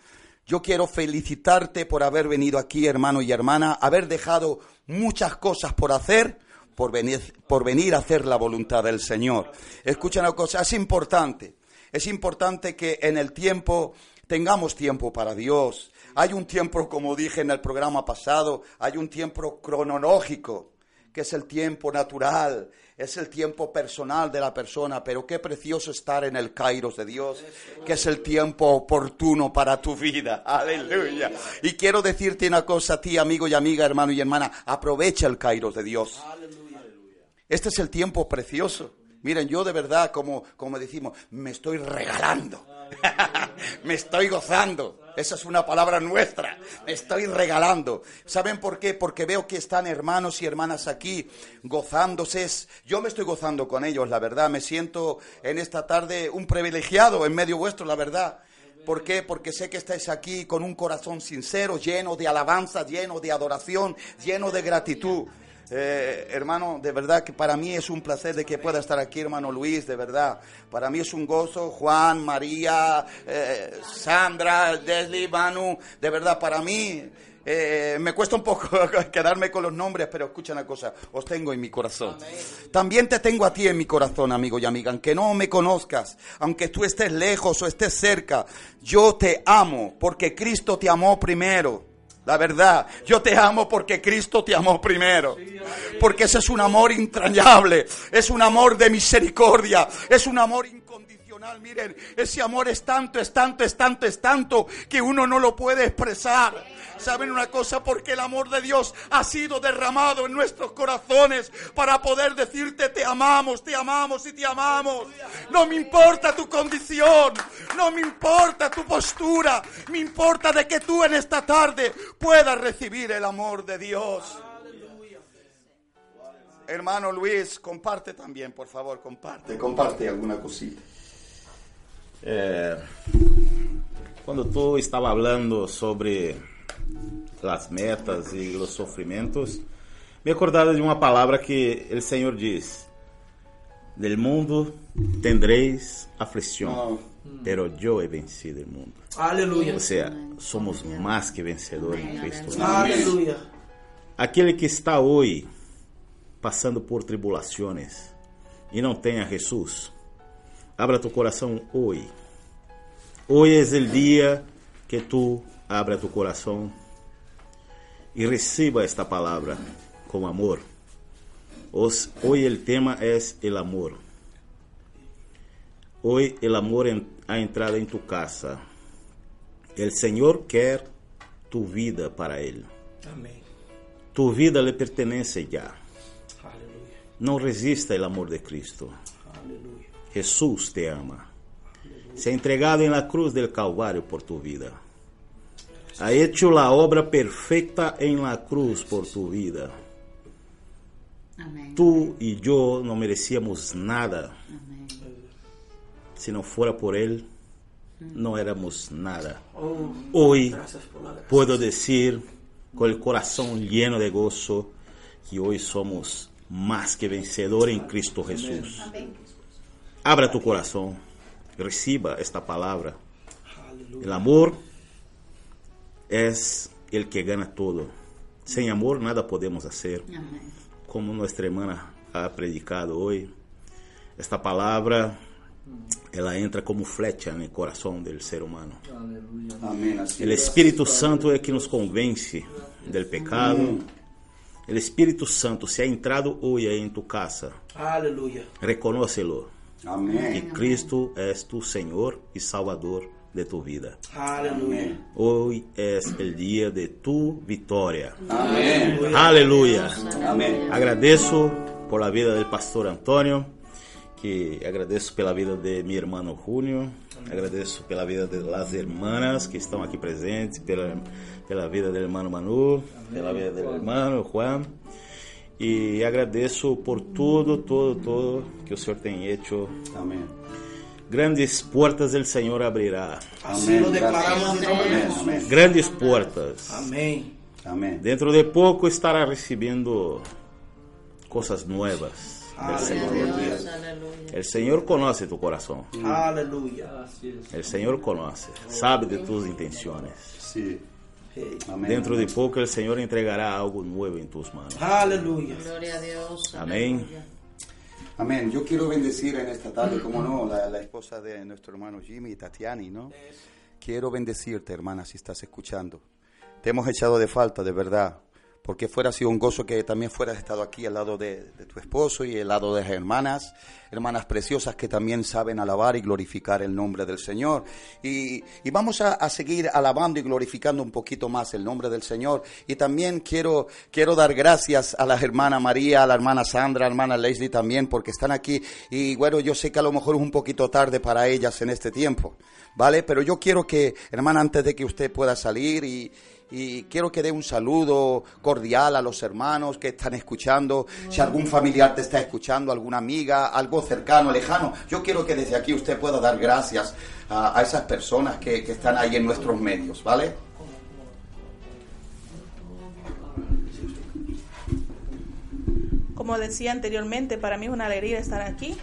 Yo quiero felicitarte por haber venido aquí, hermano y hermana, haber dejado muchas cosas por hacer, por venir, por venir a hacer la voluntad del Señor. Escucha una cosa, es importante, es importante que en el tiempo tengamos tiempo para Dios. Hay un tiempo, como dije en el programa pasado, hay un tiempo cronológico, que es el tiempo natural, es el tiempo personal de la persona, pero qué precioso estar en el Kairos de Dios, que es el tiempo oportuno para tu vida. Aleluya. Y quiero decirte una cosa a ti, amigo y amiga, hermano y hermana, aprovecha el Kairos de Dios. Este es el tiempo precioso. Miren, yo de verdad, como, como decimos, me estoy regalando. Me estoy gozando. Esa es una palabra nuestra. Me estoy regalando. ¿Saben por qué? Porque veo que están hermanos y hermanas aquí gozándose. Yo me estoy gozando con ellos, la verdad. Me siento en esta tarde un privilegiado en medio vuestro, la verdad. ¿Por qué? Porque sé que estáis aquí con un corazón sincero, lleno de alabanza, lleno de adoración, lleno de gratitud. Eh, hermano, de verdad que para mí es un placer de que pueda estar aquí, hermano Luis, de verdad. Para mí es un gozo, Juan, María, eh, Sandra, Leslie, Manu, de verdad, para mí eh, me cuesta un poco quedarme con los nombres, pero escucha una cosa, os tengo en mi corazón. También te tengo a ti en mi corazón, amigo y amiga, aunque no me conozcas, aunque tú estés lejos o estés cerca, yo te amo porque Cristo te amó primero. La verdad, yo te amo porque Cristo te amó primero. Porque ese es un amor entrañable, es un amor de misericordia, es un amor incondicional. Miren, ese amor es tanto, es tanto, es tanto, es tanto que uno no lo puede expresar. ¿Saben una cosa? Porque el amor de Dios ha sido derramado en nuestros corazones para poder decirte te amamos, te amamos y te amamos. No me importa tu condición, no me importa tu postura, me importa de que tú en esta tarde puedas recibir el amor de Dios. Hermano Luis, comparte también, por favor, comparte, comparte alguna cosita. Eh, cuando tú estaba hablando sobre las metas y los sufrimientos, me he acordado de una palabra que el Señor dice, del mundo tendréis aflicción, pero yo he vencido el mundo. Aleluya. O sea, somos más que vencedores en Cristo. Aleluya. Aquele que está hoje passando por tribulações e não tem a Jesus, abra tu coração hoje. Hoje é o dia que tu abra tu coração e receba esta palavra com amor. Hoje o tema é o amor. Hoje o amor ha entrado em tu casa. El Senhor quer tu vida para Ele. Amém. Tu vida lhe pertenece já. Aleluya. Não resista o amor de Cristo. Aleluya. Jesus te ama. Se ha entregado en la cruz del Calvario por tu vida. Ha hecho la obra perfecta en la cruz por tu vida. Amén. Tú y yo no merecíamos nada. Amén. Si no fuera por Él, no éramos nada. Oh, Hoy puedo decir con el corazón lleno de gozo que hoy somos más que vencedores en Cristo Jesús. Abra tu corazón, reciba esta palabra. El amor es el que gana todo. Sin amor nada podemos hacer. Amén. Como nuestra hermana ha predicado hoy, esta palabra ela entra como flecha no coração do ser humano. O Espírito Santo é que nos convence del pecado. O Espírito Santo se ha entrado hoje em tu casa, reconócelo Amén. que Cristo é tu Senhor e Salvador de tu vida. Aleluya. Hoje é o dia de tu vitória. Amén. Aleluia. Amén. Agradeço por la vida del pastor Antônio, que agradeço pela vida de meu irmão Júnior, agradeço pela vida das irmãs que estão aqui presentes, pela, pela vida do irmão Manu, pela vida do irmão Juan. E agradeço por tudo, tudo, tudo que o Senhor tem feito. Amén. Grandes portas o Senhor abrirá. Así lo declaramos en nombre de Amén, Jesús. amén, Grandes portas. Amén. amén. Dentro de pouco estará recebendo coisas novas. del Senhor. Dios, aleluya. El Señor conoce tu corazón. Aleluya. El Señor conoce, sabe de tus intenciones. Sí. Hey. Amén. Dentro de poco el Señor entregará algo nuevo en tus manos. Aleluya. Gloria a Dios. Amén. Amén. Yo quiero bendecir en esta tarde, como no, la, la esposa de nuestro hermano Jimmy, Tatiani, ¿no? Quiero bendecirte, hermana, si estás escuchando. Te hemos echado de falta, de verdad. Porque fuera sido un gozo que también fueras estado aquí al lado de, tu esposo y al lado de las hermanas, hermanas preciosas que también saben alabar y glorificar el nombre del Señor. Y, y vamos a, a seguir alabando y glorificando un poquito más el nombre del Señor. Y también quiero, quiero dar gracias a la hermana María, a la hermana Sandra, a la hermana Leslie también, porque están aquí. Y bueno, yo sé que a lo mejor es un poquito tarde para ellas en este tiempo, ¿vale? Pero yo quiero que, hermana, antes de que usted pueda salir y, y quiero que dé un saludo cordial a los hermanos que están escuchando. Si algún familiar te está escuchando, alguna amiga, algo cercano, lejano, yo quiero que desde aquí usted pueda dar gracias a, esas personas que, que están ahí en nuestros medios, ¿vale? Como decía anteriormente, para mí es una alegría estar aquí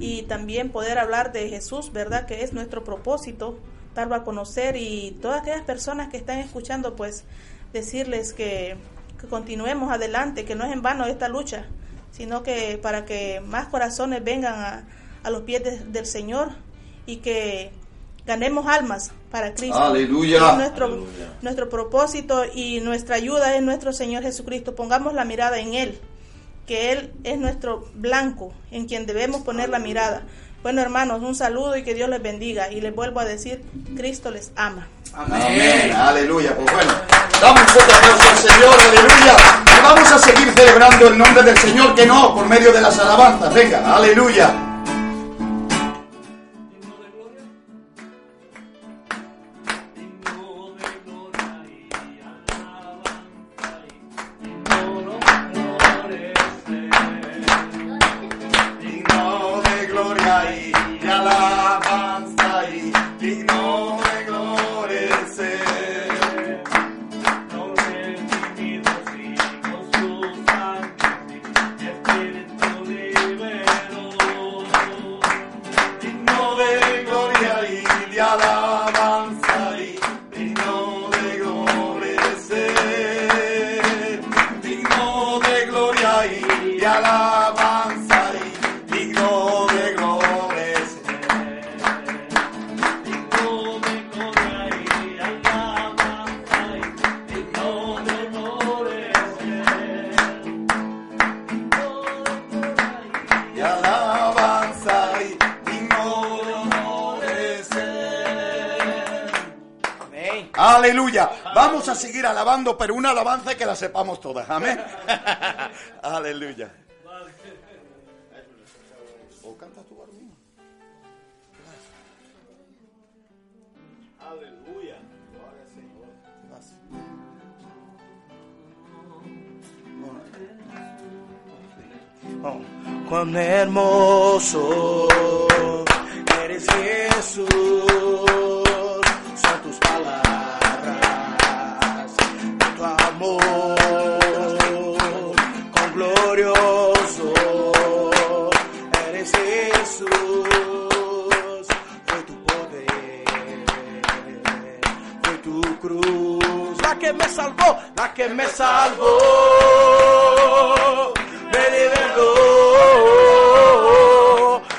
y también poder hablar de Jesús, ¿verdad? Que es nuestro propósito, darlo a conocer y todas aquellas personas que están escuchando, pues decirles que, que continuemos adelante, que no es en vano esta lucha, sino que para que más corazones vengan a, a los pies de- del Señor y que ganemos almas para Cristo. Aleluya. Es nuestro, nuestro propósito y nuestra ayuda es nuestro Señor Jesucristo. Pongamos la mirada en Él, que Él es nuestro blanco, en quien debemos poner la mirada. Bueno, hermanos, un saludo y que Dios les bendiga. Y les vuelvo a decir, Cristo les ama. Amén. Aleluya. Pues bueno, damos un fuerte aplauso al Señor. Aleluya. Y vamos a seguir celebrando el nombre del Señor, que no, por medio de las alabanzas. Venga, aleluya. Aleluya. Vamos a seguir alabando, pero una alabanza que la sepamos todas. Amén. Aleluya. ¿O cantas tú, Barbina? Aleluya. Oh, cuán hermoso eres Jesús, son tus palabras, tu amor, con glorioso eres Jesús, fue tu poder, fue tu cruz, la que me salvó, la que me salvó. Me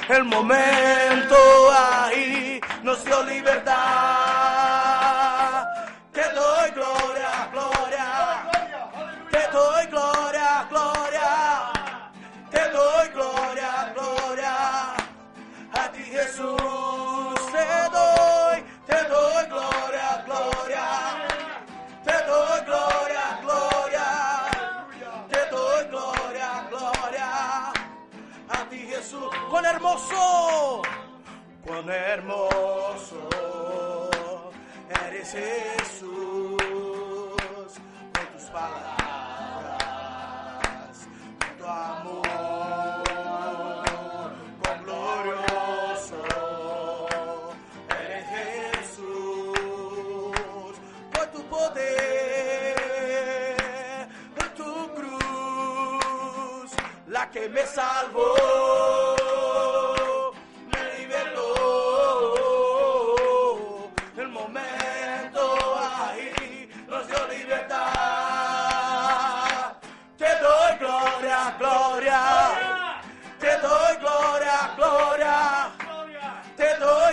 El momento ahí nos dio libertad. Hermoso, cuán hermoso eres Jesús con tus palabras, con tu amor, con glorioso eres Jesús por tu poder, por tu cruz, la que me salvó,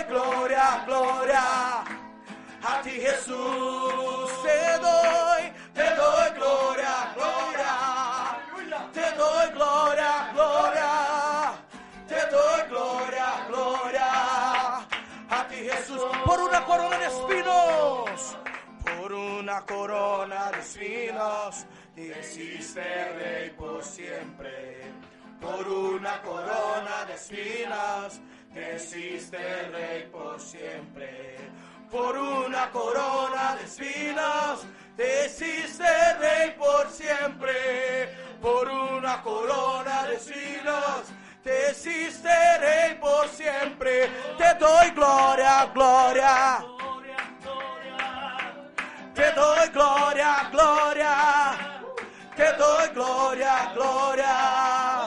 gloria, gloria. A ti Jesús te doy, te doy gloria, gloria. Te doy gloria, gloria. Te doy gloria, gloria. A ti Jesús por una corona de espinos. Por una corona de espinos. Te hiciste rey por siempre. Por una corona de espinas. Te hiciste rey por siempre. Por una corona de espinas. Te hiciste rey por siempre. Por una corona de espinas. Te hiciste rey por siempre. Te doy gloria, gloria. Te doy gloria, gloria. Te doy gloria, gloria.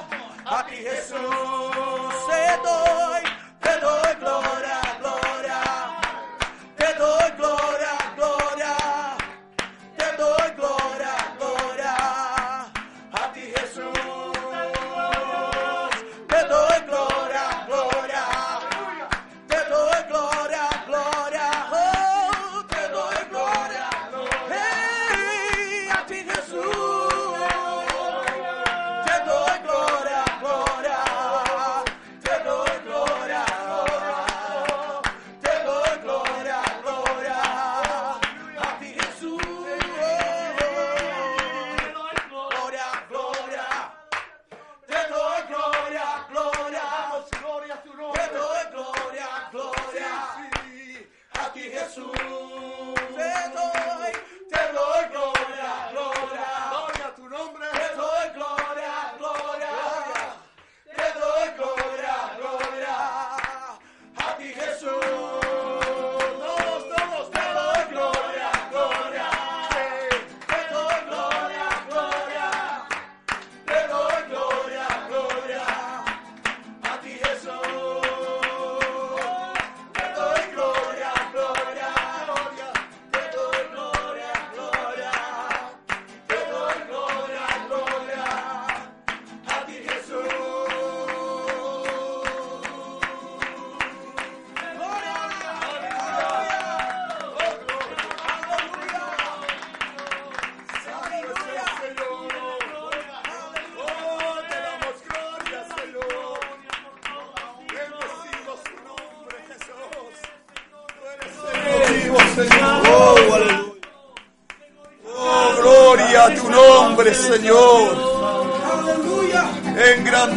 A ti Jesús te doy, te doy gloria.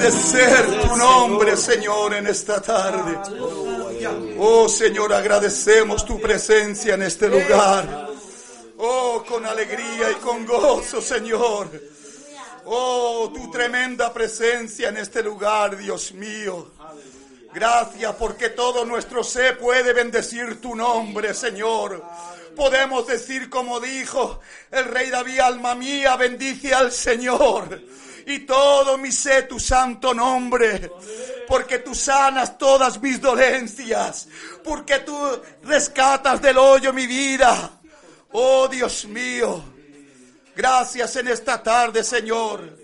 Engrandecer tu nombre, Señor, en esta tarde. Oh, Señor, agradecemos tu presencia en este lugar. Oh, con alegría y con gozo, Señor. Oh, tu tremenda presencia en este lugar, Dios mío. Gracias porque todo nuestro ser puede bendecir tu nombre, Señor. Podemos decir como dijo el rey David, alma mía, bendice al Señor. Y todo mi ser tu santo nombre. Porque tú sanas todas mis dolencias. Porque tú rescatas del hoyo mi vida. Oh Dios mío. Gracias en esta tarde, Señor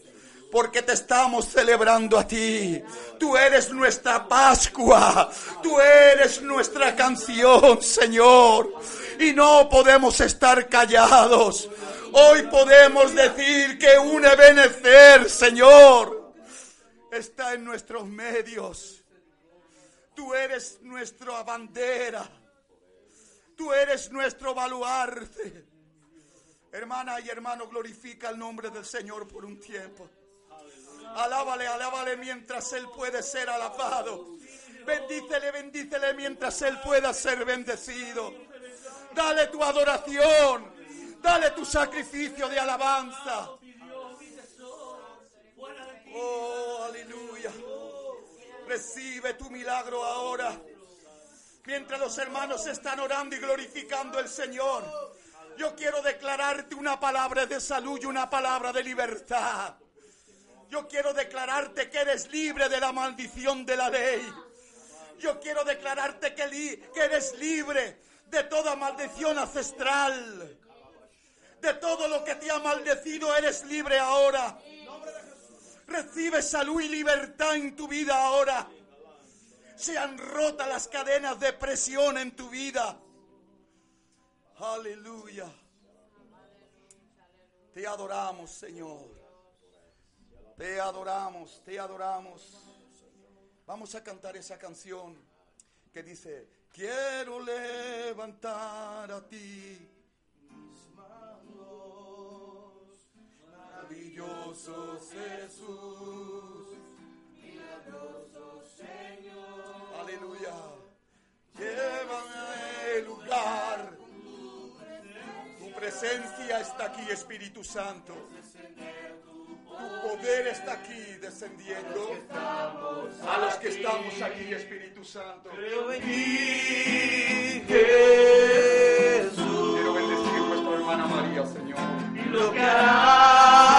porque te estamos celebrando a ti. Tú eres nuestra Pascua, tú eres nuestra canción, Señor. Y no podemos estar callados. Hoy podemos decir que un ebenecer, Señor, está en nuestros medios. Tú eres nuestra bandera. Tú eres nuestro baluarte. Hermana y hermano, glorifica el nombre del Señor por un tiempo. Alábale, alábale mientras Él puede ser alabado. Bendícele, bendícele mientras Él pueda ser bendecido. Dale tu adoración. Dale tu sacrificio de alabanza. Oh, aleluya. Recibe tu milagro ahora. Mientras los hermanos están orando y glorificando al Señor, yo quiero declararte una palabra de salud y una palabra de libertad. Yo quiero declararte que eres libre de la maldición de la ley. Yo quiero declararte que, que eres libre de toda maldición ancestral. De todo lo que te ha maldecido, eres libre ahora. Recibe salud y libertad en tu vida ahora. Se han roto las cadenas de presión en tu vida. Aleluya. Te adoramos, Señor. Te adoramos, te adoramos. Vamos a cantar esa canción que dice, quiero levantar a ti maravilloso Jesús, milagroso Señor. Aleluya. Llévame al lugar. Tu presencia está aquí, Espíritu Santo. Tu poder está aquí descendiendo a los que estamos aquí, Espíritu Santo. Creo en ti, Jesús. Quiero bendecir nuestra hermana María, Señor. Y lo que harás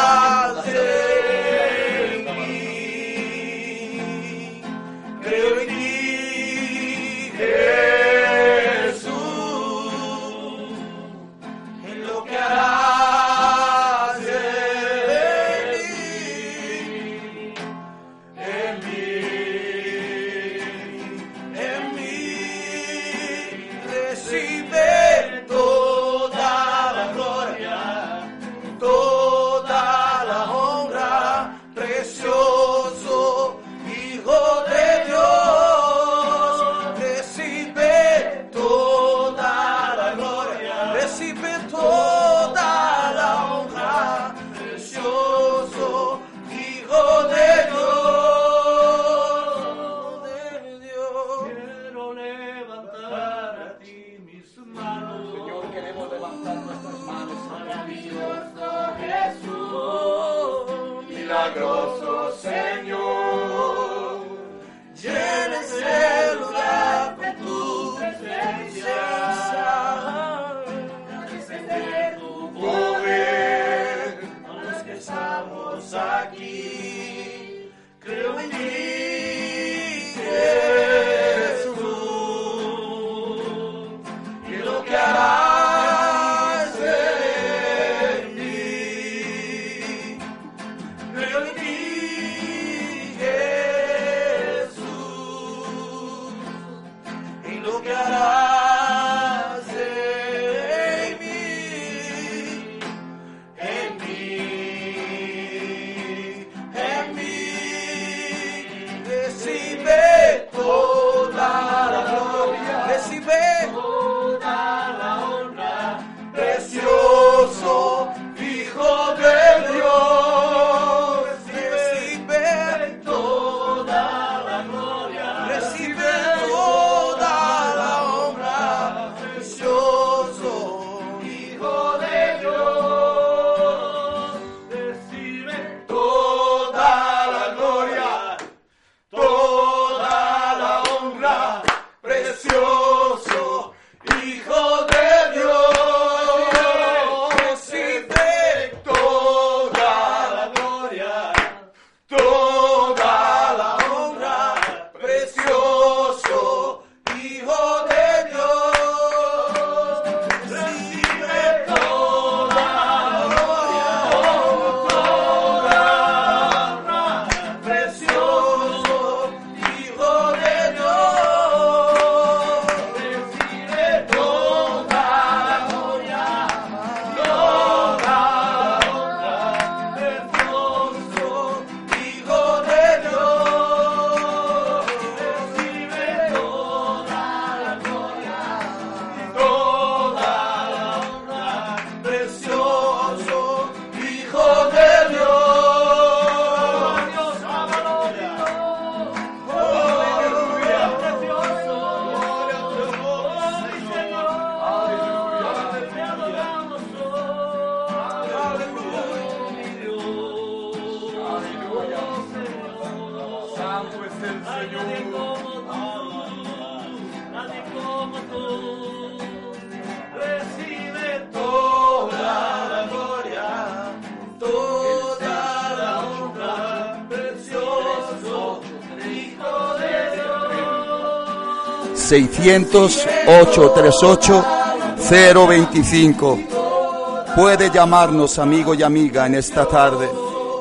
600-838-025. Puede llamarnos amigo y amiga en esta tarde.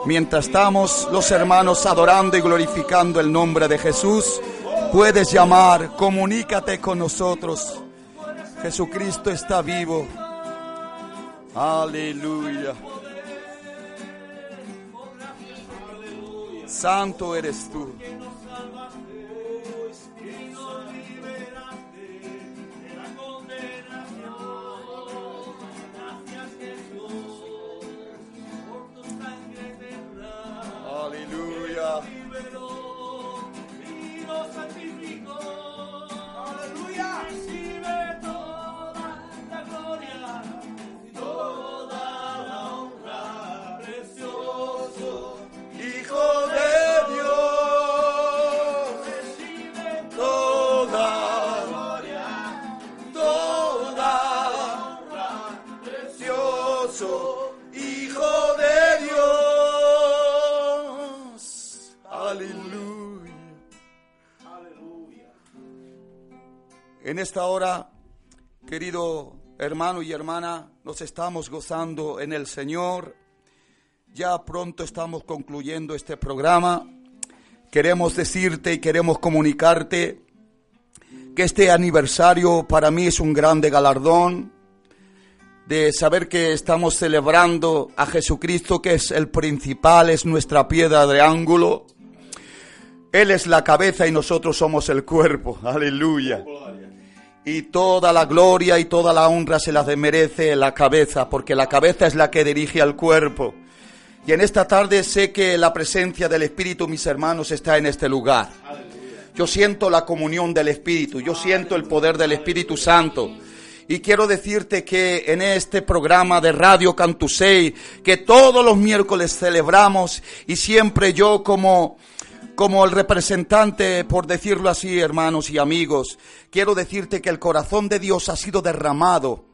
Mientras estamos los hermanos adorando y glorificando el nombre de Jesús, puedes llamar, comunícate con nosotros. Jesucristo está vivo. Aleluya. Santo eres tú. En esta hora, querido hermano y hermana, nos estamos gozando en el Señor. Ya pronto estamos concluyendo este programa. Queremos decirte y queremos comunicarte que este aniversario para mí es un grande galardón de saber que estamos celebrando a Jesucristo, que es el principal, es nuestra piedra de ángulo. Él es la cabeza y nosotros somos el cuerpo. Aleluya. Y toda la gloria y toda la honra se la merece la cabeza, porque la cabeza es la que dirige al cuerpo. Y en esta tarde sé que la presencia del Espíritu, mis hermanos, está en este lugar. Yo siento la comunión del Espíritu, yo siento el poder del Espíritu Santo. Y quiero decirte que en este programa de Radio Cantusei, que todos los miércoles celebramos y siempre yo como como el representante, por decirlo así, hermanos y amigos, quiero decirte que el corazón de Dios ha sido derramado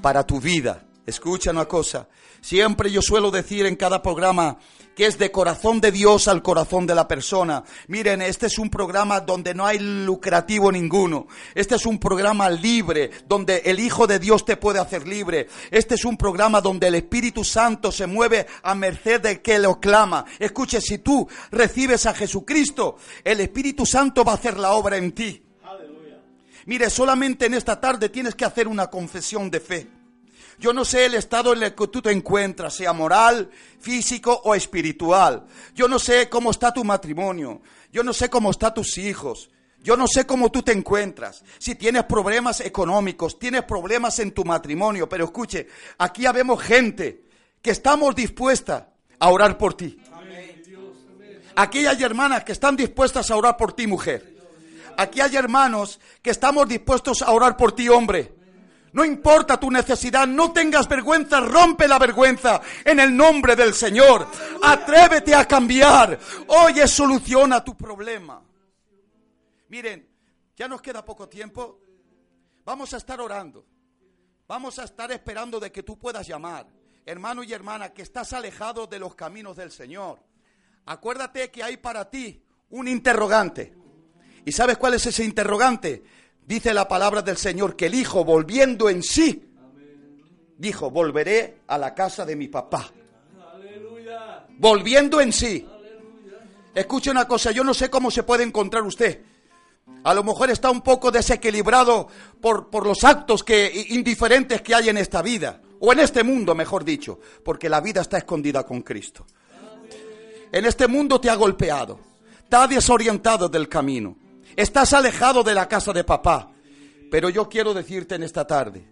para tu vida. Escucha una cosa, siempre yo suelo decir en cada programa que es de corazón de Dios al corazón de la persona. Miren, este es un programa donde no hay lucrativo ninguno. Este es un programa libre, donde el Hijo de Dios te puede hacer libre. Este es un programa donde el Espíritu Santo se mueve a merced de que lo clama. Escuche, si tú recibes a Jesucristo, el Espíritu Santo va a hacer la obra en ti. Mire, solamente en esta tarde tienes que hacer una confesión de fe. Yo no sé el estado en el que tú te encuentras, sea moral, físico o espiritual. Yo no sé cómo está tu matrimonio. Yo no sé cómo están tus hijos. Yo no sé cómo tú te encuentras. Si tienes problemas económicos, tienes problemas en tu matrimonio. Pero escuche, aquí habemos gente que estamos dispuesta a orar por ti. Aquí hay hermanas que están dispuestas a orar por ti, mujer. Aquí hay hermanos que estamos dispuestos a orar por ti, hombre. No importa tu necesidad, no tengas vergüenza, rompe la vergüenza en el nombre del Señor. Atrévete a cambiar. Hoy es solución a tu problema. Miren, ya nos queda poco tiempo. Vamos a estar orando. Vamos a estar esperando de que tú puedas llamar. Hermano y hermana, que estás alejado de los caminos del Señor. Acuérdate que hay para ti un interrogante. ¿Y sabes cuál es ese interrogante? Dice la palabra del Señor que el Hijo, volviendo en sí, dijo, volveré a la casa de mi papá. Volviendo en sí. Escuche una cosa, yo no sé cómo se puede encontrar usted. A lo mejor está un poco desequilibrado por, por los actos que, indiferentes que hay en esta vida, o en este mundo, mejor dicho, porque la vida está escondida con Cristo. En este mundo te ha golpeado, te ha desorientado del camino. Estás alejado de la casa de papá. Pero yo quiero decirte en esta tarde,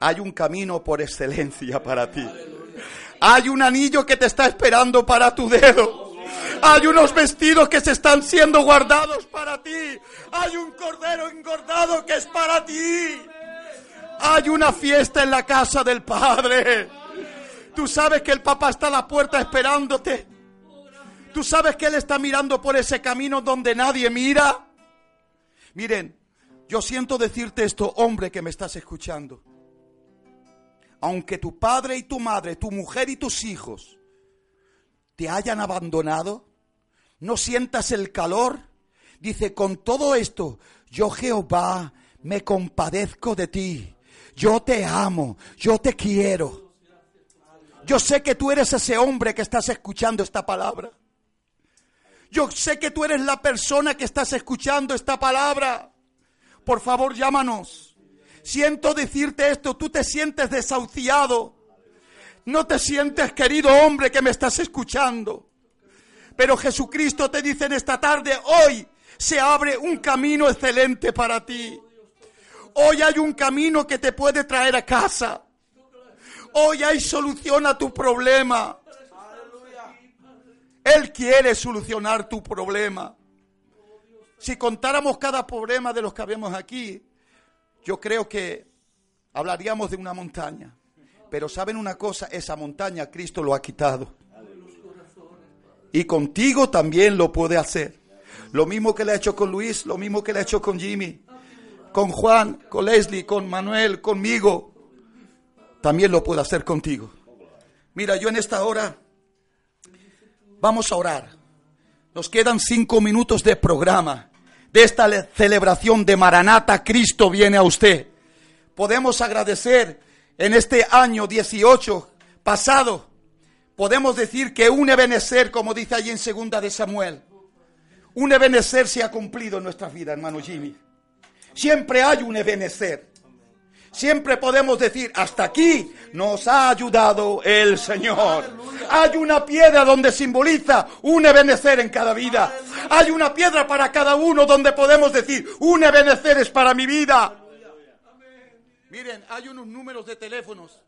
hay un camino por excelencia para ti. Hay un anillo que te está esperando para tu dedo. Hay unos vestidos que se están siendo guardados para ti. Hay un cordero engordado que es para ti. Hay una fiesta en la casa del Padre. Tú sabes que el papá está a la puerta esperándote. ¿Tú sabes que Él está mirando por ese camino donde nadie mira? Miren, yo siento decirte esto, hombre que me estás escuchando. Aunque tu padre y tu madre, tu mujer y tus hijos te hayan abandonado, no sientas el calor. Dice, con todo esto, yo Jehová me compadezco de ti. Yo te amo, yo te quiero. Yo sé que tú eres ese hombre que estás escuchando esta palabra. Yo sé que tú eres la persona que estás escuchando esta palabra. Por favor, llámanos. Siento decirte esto, tú te sientes desahuciado. No te sientes, querido hombre, que me estás escuchando. Pero Jesucristo te dice en esta tarde, hoy se abre un camino excelente para ti. Hoy hay un camino que te puede traer a casa. Hoy hay solución a tu problema. Él quiere solucionar tu problema. Si contáramos cada problema de los que vemos aquí, yo creo que hablaríamos de una montaña. Pero saben una cosa, esa montaña Cristo lo ha quitado. Y contigo también lo puede hacer. Lo mismo que le ha hecho con Luis, lo mismo que le ha hecho con Jimmy, con Juan, con Leslie, con Manuel, conmigo. También lo puede hacer contigo. Mira, yo en esta hora vamos a orar. Nos quedan cinco minutos de programa. De esta celebración de Maranata, Cristo viene a usted. Podemos agradecer en este año 18 pasado. Podemos decir que un ebenecer, como dice allí en segunda de Samuel, un ebenecer se ha cumplido en nuestras vidas, hermano Jimmy. Siempre hay un ebenecer. Siempre podemos decir, hasta aquí nos ha ayudado el Señor. Hay una piedra donde simboliza un ebenecer en cada vida. Hay una piedra para cada uno donde podemos decir, un ebenecer es para mi vida. Miren, hay unos números de teléfonos,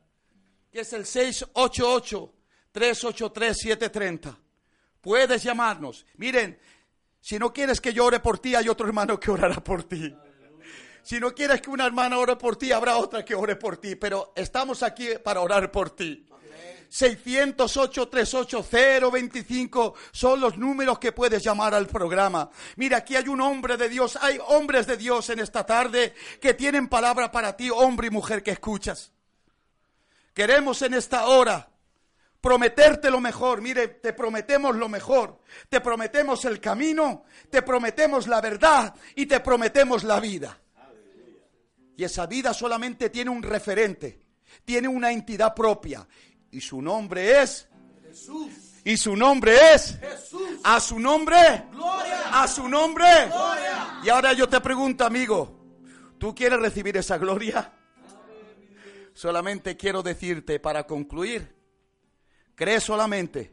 que es el 688-383-730. Puedes llamarnos. Miren, si no quieres que yo ore por ti, hay otro hermano que orará por ti. Si no quieres que una hermana ore por ti, habrá otra que ore por ti. Pero estamos aquí para orar por ti. 608-380-25 son los números que puedes llamar al programa. Mira, aquí hay un hombre de Dios, hay hombres de Dios en esta tarde que tienen palabra para ti, hombre y mujer que escuchas. Queremos en esta hora prometerte lo mejor. Mire, te prometemos lo mejor. Te prometemos el camino, te prometemos la verdad y te prometemos la vida. Y esa vida solamente tiene un referente, tiene una entidad propia. Y su nombre es Jesús. Y su nombre es Jesús. A su nombre. Gloria. A su nombre. Gloria. Y ahora yo te pregunto, amigo, ¿tú quieres recibir esa gloria? Solamente quiero decirte para concluir Cree solamente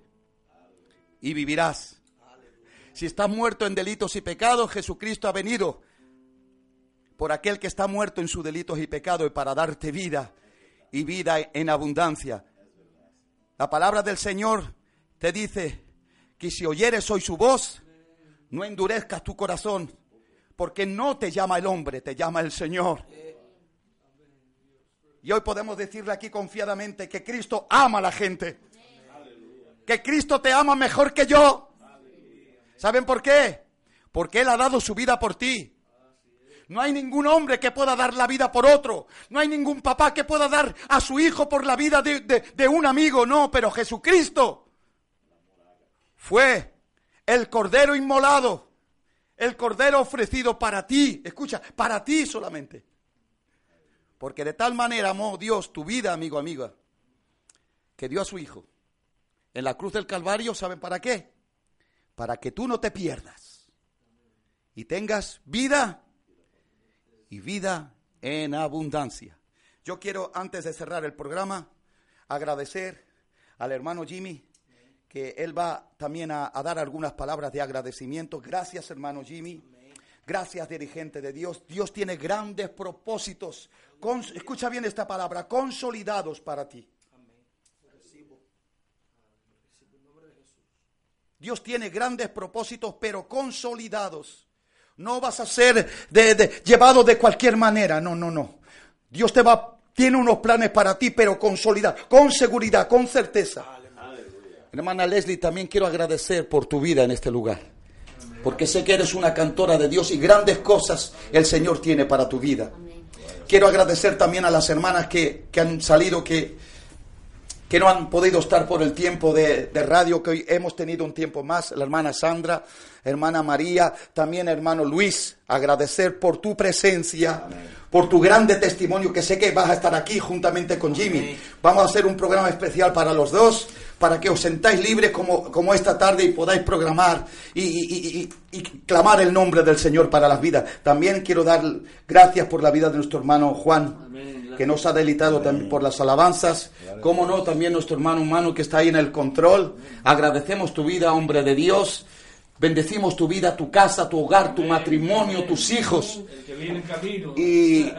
y vivirás. Si estás muerto en delitos y pecados, Jesucristo ha venido por aquel que está muerto en sus delitos y pecados y para darte vida y vida en abundancia. La palabra del Señor te dice que si oyeres hoy su voz, no endurezcas tu corazón, porque no te llama el hombre, te llama el Señor. Y hoy podemos decirle aquí confiadamente que Cristo ama a la gente que Cristo te ama mejor que yo. ¿Saben por qué? Porque Él ha dado su vida por ti. No hay ningún hombre que pueda dar la vida por otro. No hay ningún papá que pueda dar a su hijo por la vida de, un amigo. No, pero Jesucristo fue el cordero inmolado. El cordero ofrecido para ti. Escucha, para ti solamente. Porque de tal manera amó Dios tu vida, amigo, amiga, que dio a su hijo en la cruz del Calvario, ¿saben para qué? Para que tú no te pierdas y tengas vida y vida en abundancia. Yo quiero, antes de cerrar el programa, agradecer al hermano Jimmy, que él va también a, dar algunas palabras de agradecimiento. Gracias, hermano Jimmy. Gracias, dirigente de Dios. Dios tiene grandes propósitos. escucha bien esta palabra, consolidados para ti. Dios tiene grandes propósitos, pero consolidados. No vas a ser llevado de cualquier manera. No, no, no. Dios te va, tiene unos planes para ti, pero consolidados, con seguridad, con certeza. Hermana Leslie, también quiero agradecer por tu vida en este lugar. Porque sé que eres una cantora de Dios y grandes cosas el Señor tiene para tu vida. Quiero agradecer también a las hermanas que, que han salido, que, que no han podido estar por el tiempo de, de, radio, que hoy hemos tenido un tiempo más. La hermana Sandra, hermana María, también hermano Luis, agradecer por tu presencia, por tu grande testimonio, que sé que vas a estar aquí juntamente con Jimmy. Vamos a hacer un programa especial para los dos, para que os sentáis libres como, como esta tarde y podáis programar y, y, y, y, clamar el nombre del Señor para las vidas. También quiero dar gracias por la vida de nuestro hermano Juan, que nos ha deleitado también por las alabanzas. Como no, también nuestro hermano humano que está ahí en el control. Agradecemos tu vida, hombre de Dios. Bendecimos tu vida, tu casa, tu hogar, tu matrimonio, tus hijos. Y,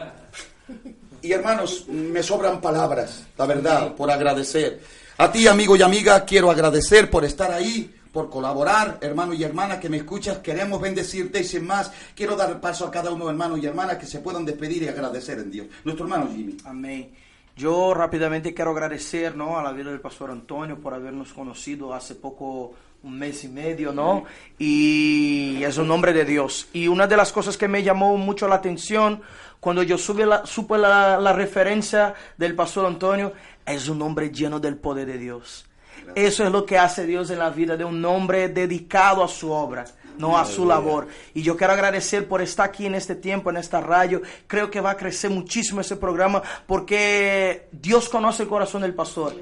y hermanos, me sobran palabras, la verdad, por agradecer. A ti, amigo y amiga, quiero agradecer por estar ahí, por colaborar, hermano y hermana que me escuchas. Queremos bendecirte y sin más, quiero dar paso a cada uno, hermano y hermana, que se puedan despedir y agradecer en Dios. Nuestro hermano Jimmy. Amén. Yo rápidamente quiero agradecer ¿no? a la vida del pastor Antonio por habernos conocido hace poco, un mes y medio, ¿no? Y es un hombre de Dios. Y una de las cosas que me llamó mucho la atención cuando yo supe la, supe la, la referencia del pastor Antonio, es un hombre lleno del poder de Dios. Eso es lo que hace Dios en la vida de un hombre dedicado a su obra, no a su labor. Y yo quiero agradecer por estar aquí en este tiempo, en esta radio. Creo que va a crecer muchísimo ese programa porque Dios conoce el corazón del pastor.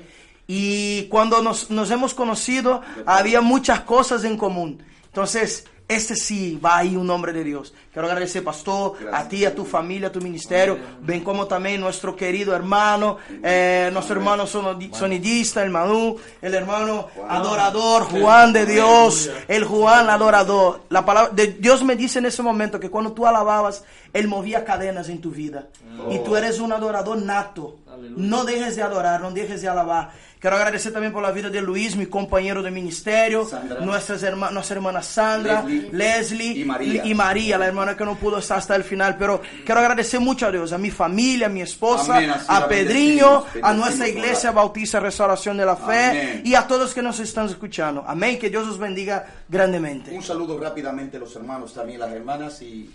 Y cuando nos, nos hemos conocido, había muchas cosas en común. Entonces, este sí va ahí un hombre de Dios. Quiero agradecer, pastor, a ti, a tu familia, a tu ministerio, ven como también nuestro querido hermano, eh, nuestro hermano sonidista, el Manu, el hermano adorador, Juan de Dios, el Juan adorador. La palabra de Dios me dice en ese momento que cuando tú alababas, Él movía cadenas en tu vida. Y tú eres un adorador nato. No dejes de adorar, no dejes de alabar. Quiero agradecer también por la vida de Luis, mi compañero de ministerio, nuestras herma, nuestra hermana Sandra, Leslie, Leslie y, María. y, María. la hermana que no pudo estar hasta el final. Pero quiero agradecer mucho a Dios, a mi familia, a mi esposa, Amén, a Pedriño, a nuestra iglesia Bautista Restauración de la Fe y a todos que nos están escuchando. Amén, que Dios los bendiga grandemente. Un saludo rápidamente a los hermanos, también las hermanas y...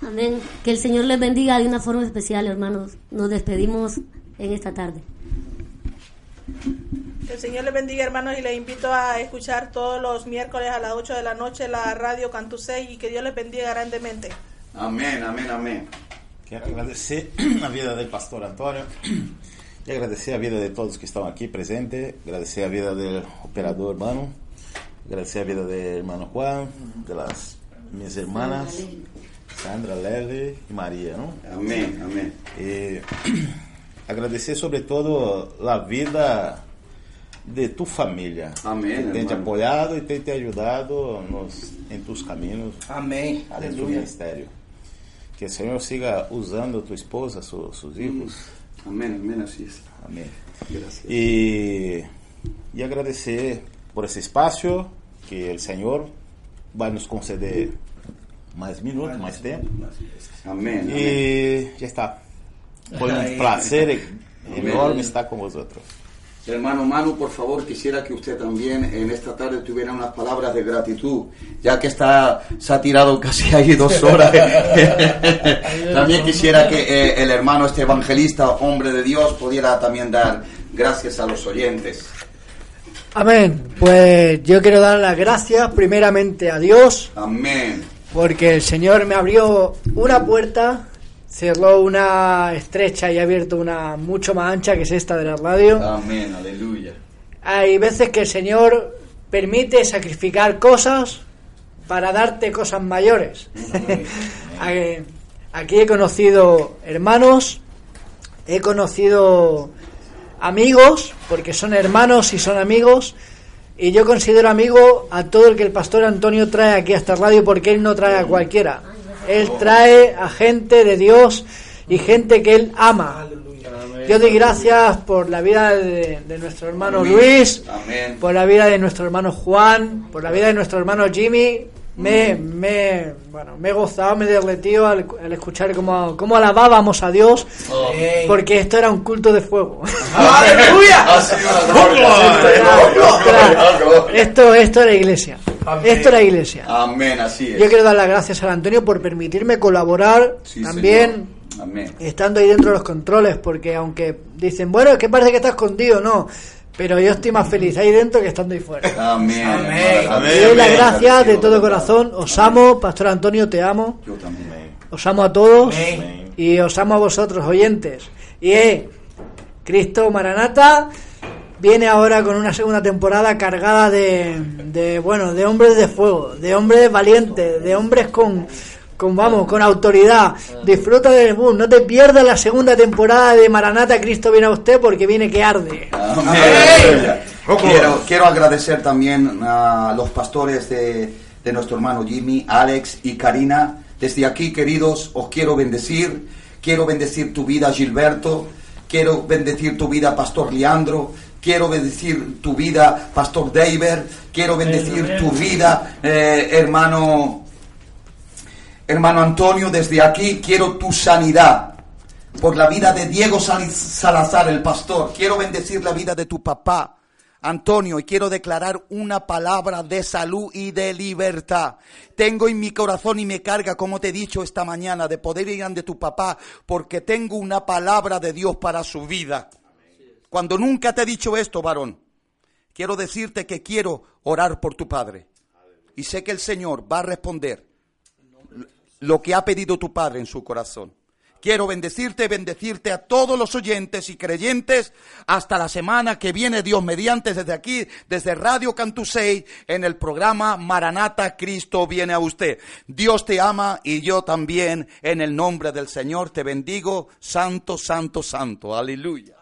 Amén. Que el Señor les bendiga de una forma especial, hermanos. Nos despedimos en esta tarde. Que el Señor les bendiga, hermanos, y les invito a escuchar todos los miércoles a las 8 de la noche la radio Cantusei y que Dios les bendiga grandemente. Amén, amén, amén. Quero agradecer a vida del pastor Antônio e agradecer a vida de todos que estão aqui presentes, agradecer a vida do operador Mano, agradecer a vida do irmão Juan, de las minhas hermanas, Sandra, Lely e Maria, não? Amén, amén. E agradecer sobretudo a vida de tu família, Amém, que tem te apoiado e tem te ajudado nos, em tus caminhos Amém. tu Aleluia. ministério. Que o Senhor siga usando tu esposa, su- sus hijos. Amén, amén, así es. Amém. E, e agradecer por esse espaço que o Senhor vai nos conceder mais minutos, mais tempo. Amén. E já está. Foi um prazer enorme estar com vosotros. Hermano Manu, por favor, quisiera que usted también en esta tarde tuviera unas palabras de gratitud, ya que está, se ha tirado casi ahí dos horas. también quisiera que eh, el hermano este evangelista, hombre de Dios, pudiera también dar gracias a los oyentes. Amén. Pues yo quiero dar las gracias primeramente a Dios Amén. porque el Señor me abrió una puerta, cerró una estrecha y ha abierto una mucho más ancha que es esta de la radio. Amén, aleluya. Hay veces que el Señor permite sacrificar cosas para darte cosas mayores. Eh, Aquí he conocido hermanos, he conocido amigos, porque son hermanos y son amigos, y yo considero amigo a todo el que el pastor Antonio trae aquí a esta radio, porque él no trae a cualquiera. Él trae a gente de Dios y gente que él ama. Yo doy gracias por la vida de, de nuestro hermano Amén. Luis, Amén. por la vida de nuestro hermano Juan, por la vida de nuestro hermano Jimmy, Me, me, bueno, me he gozado, me he derretido al, al escuchar cómo, cómo alabábamos a Dios, porque esto era un culto de fuego. ¡Aleluya! Esto, esto era iglesia. Esto era iglesia. Amén, así es. Yo quiero dar las gracias al Antonio por permitirme colaborar Sí, también. Amén. estando ahí dentro de los controles, porque aunque dicen, bueno, es que parece que está escondido, no. Pero yo estoy más feliz ahí dentro que estando ahí fuera. Amén. Amén. Le doy las Amén. gracias de todo corazón. Os amo, Pastor Antonio, te amo. Yo también. Os amo a todos Amén. y os amo a vosotros, oyentes. Y eh, Cristo Maranata viene ahora con una segunda temporada cargada de, de bueno, de hombres de fuego, de hombres valientes, de hombres con, con vamos, con autoridad. Disfruta del boom, no te pierdas la segunda temporada de Maranata, Cristo viene a usted porque viene que arde. Quiero, quiero agradecer también a los pastores de, de nuestro hermano Jimmy, Alex y Karina. Desde aquí, queridos, os quiero bendecir. Quiero bendecir tu vida, Gilberto. Quiero bendecir tu vida, Pastor Leandro. Quiero bendecir tu vida, Pastor David. Quiero bendecir tu vida, eh, hermano, hermano Antonio. Desde aquí quiero tu sanidad por la vida de Diego Sal- Salazar, el pastor. Quiero bendecir la vida de tu papá, Antonio, y quiero declarar una palabra de salud y de libertad. Tengo en mi corazón y me carga, como te he dicho esta mañana, de poder ir ante tu papá, porque tengo una palabra de Dios para su vida. Cuando nunca te he dicho esto, varón, quiero decirte que quiero orar por tu padre. Y sé que el Señor va a responder lo que ha pedido tu padre en su corazón. Quiero bendecirte, bendecirte a todos los oyentes y creyentes hasta la semana que viene, Dios mediante, desde aquí, desde Radio Cantusei, en el programa Maranata, Cristo viene a usted. Dios te ama y yo también, en el nombre del Señor, te bendigo, santo, santo, santo. Aleluya.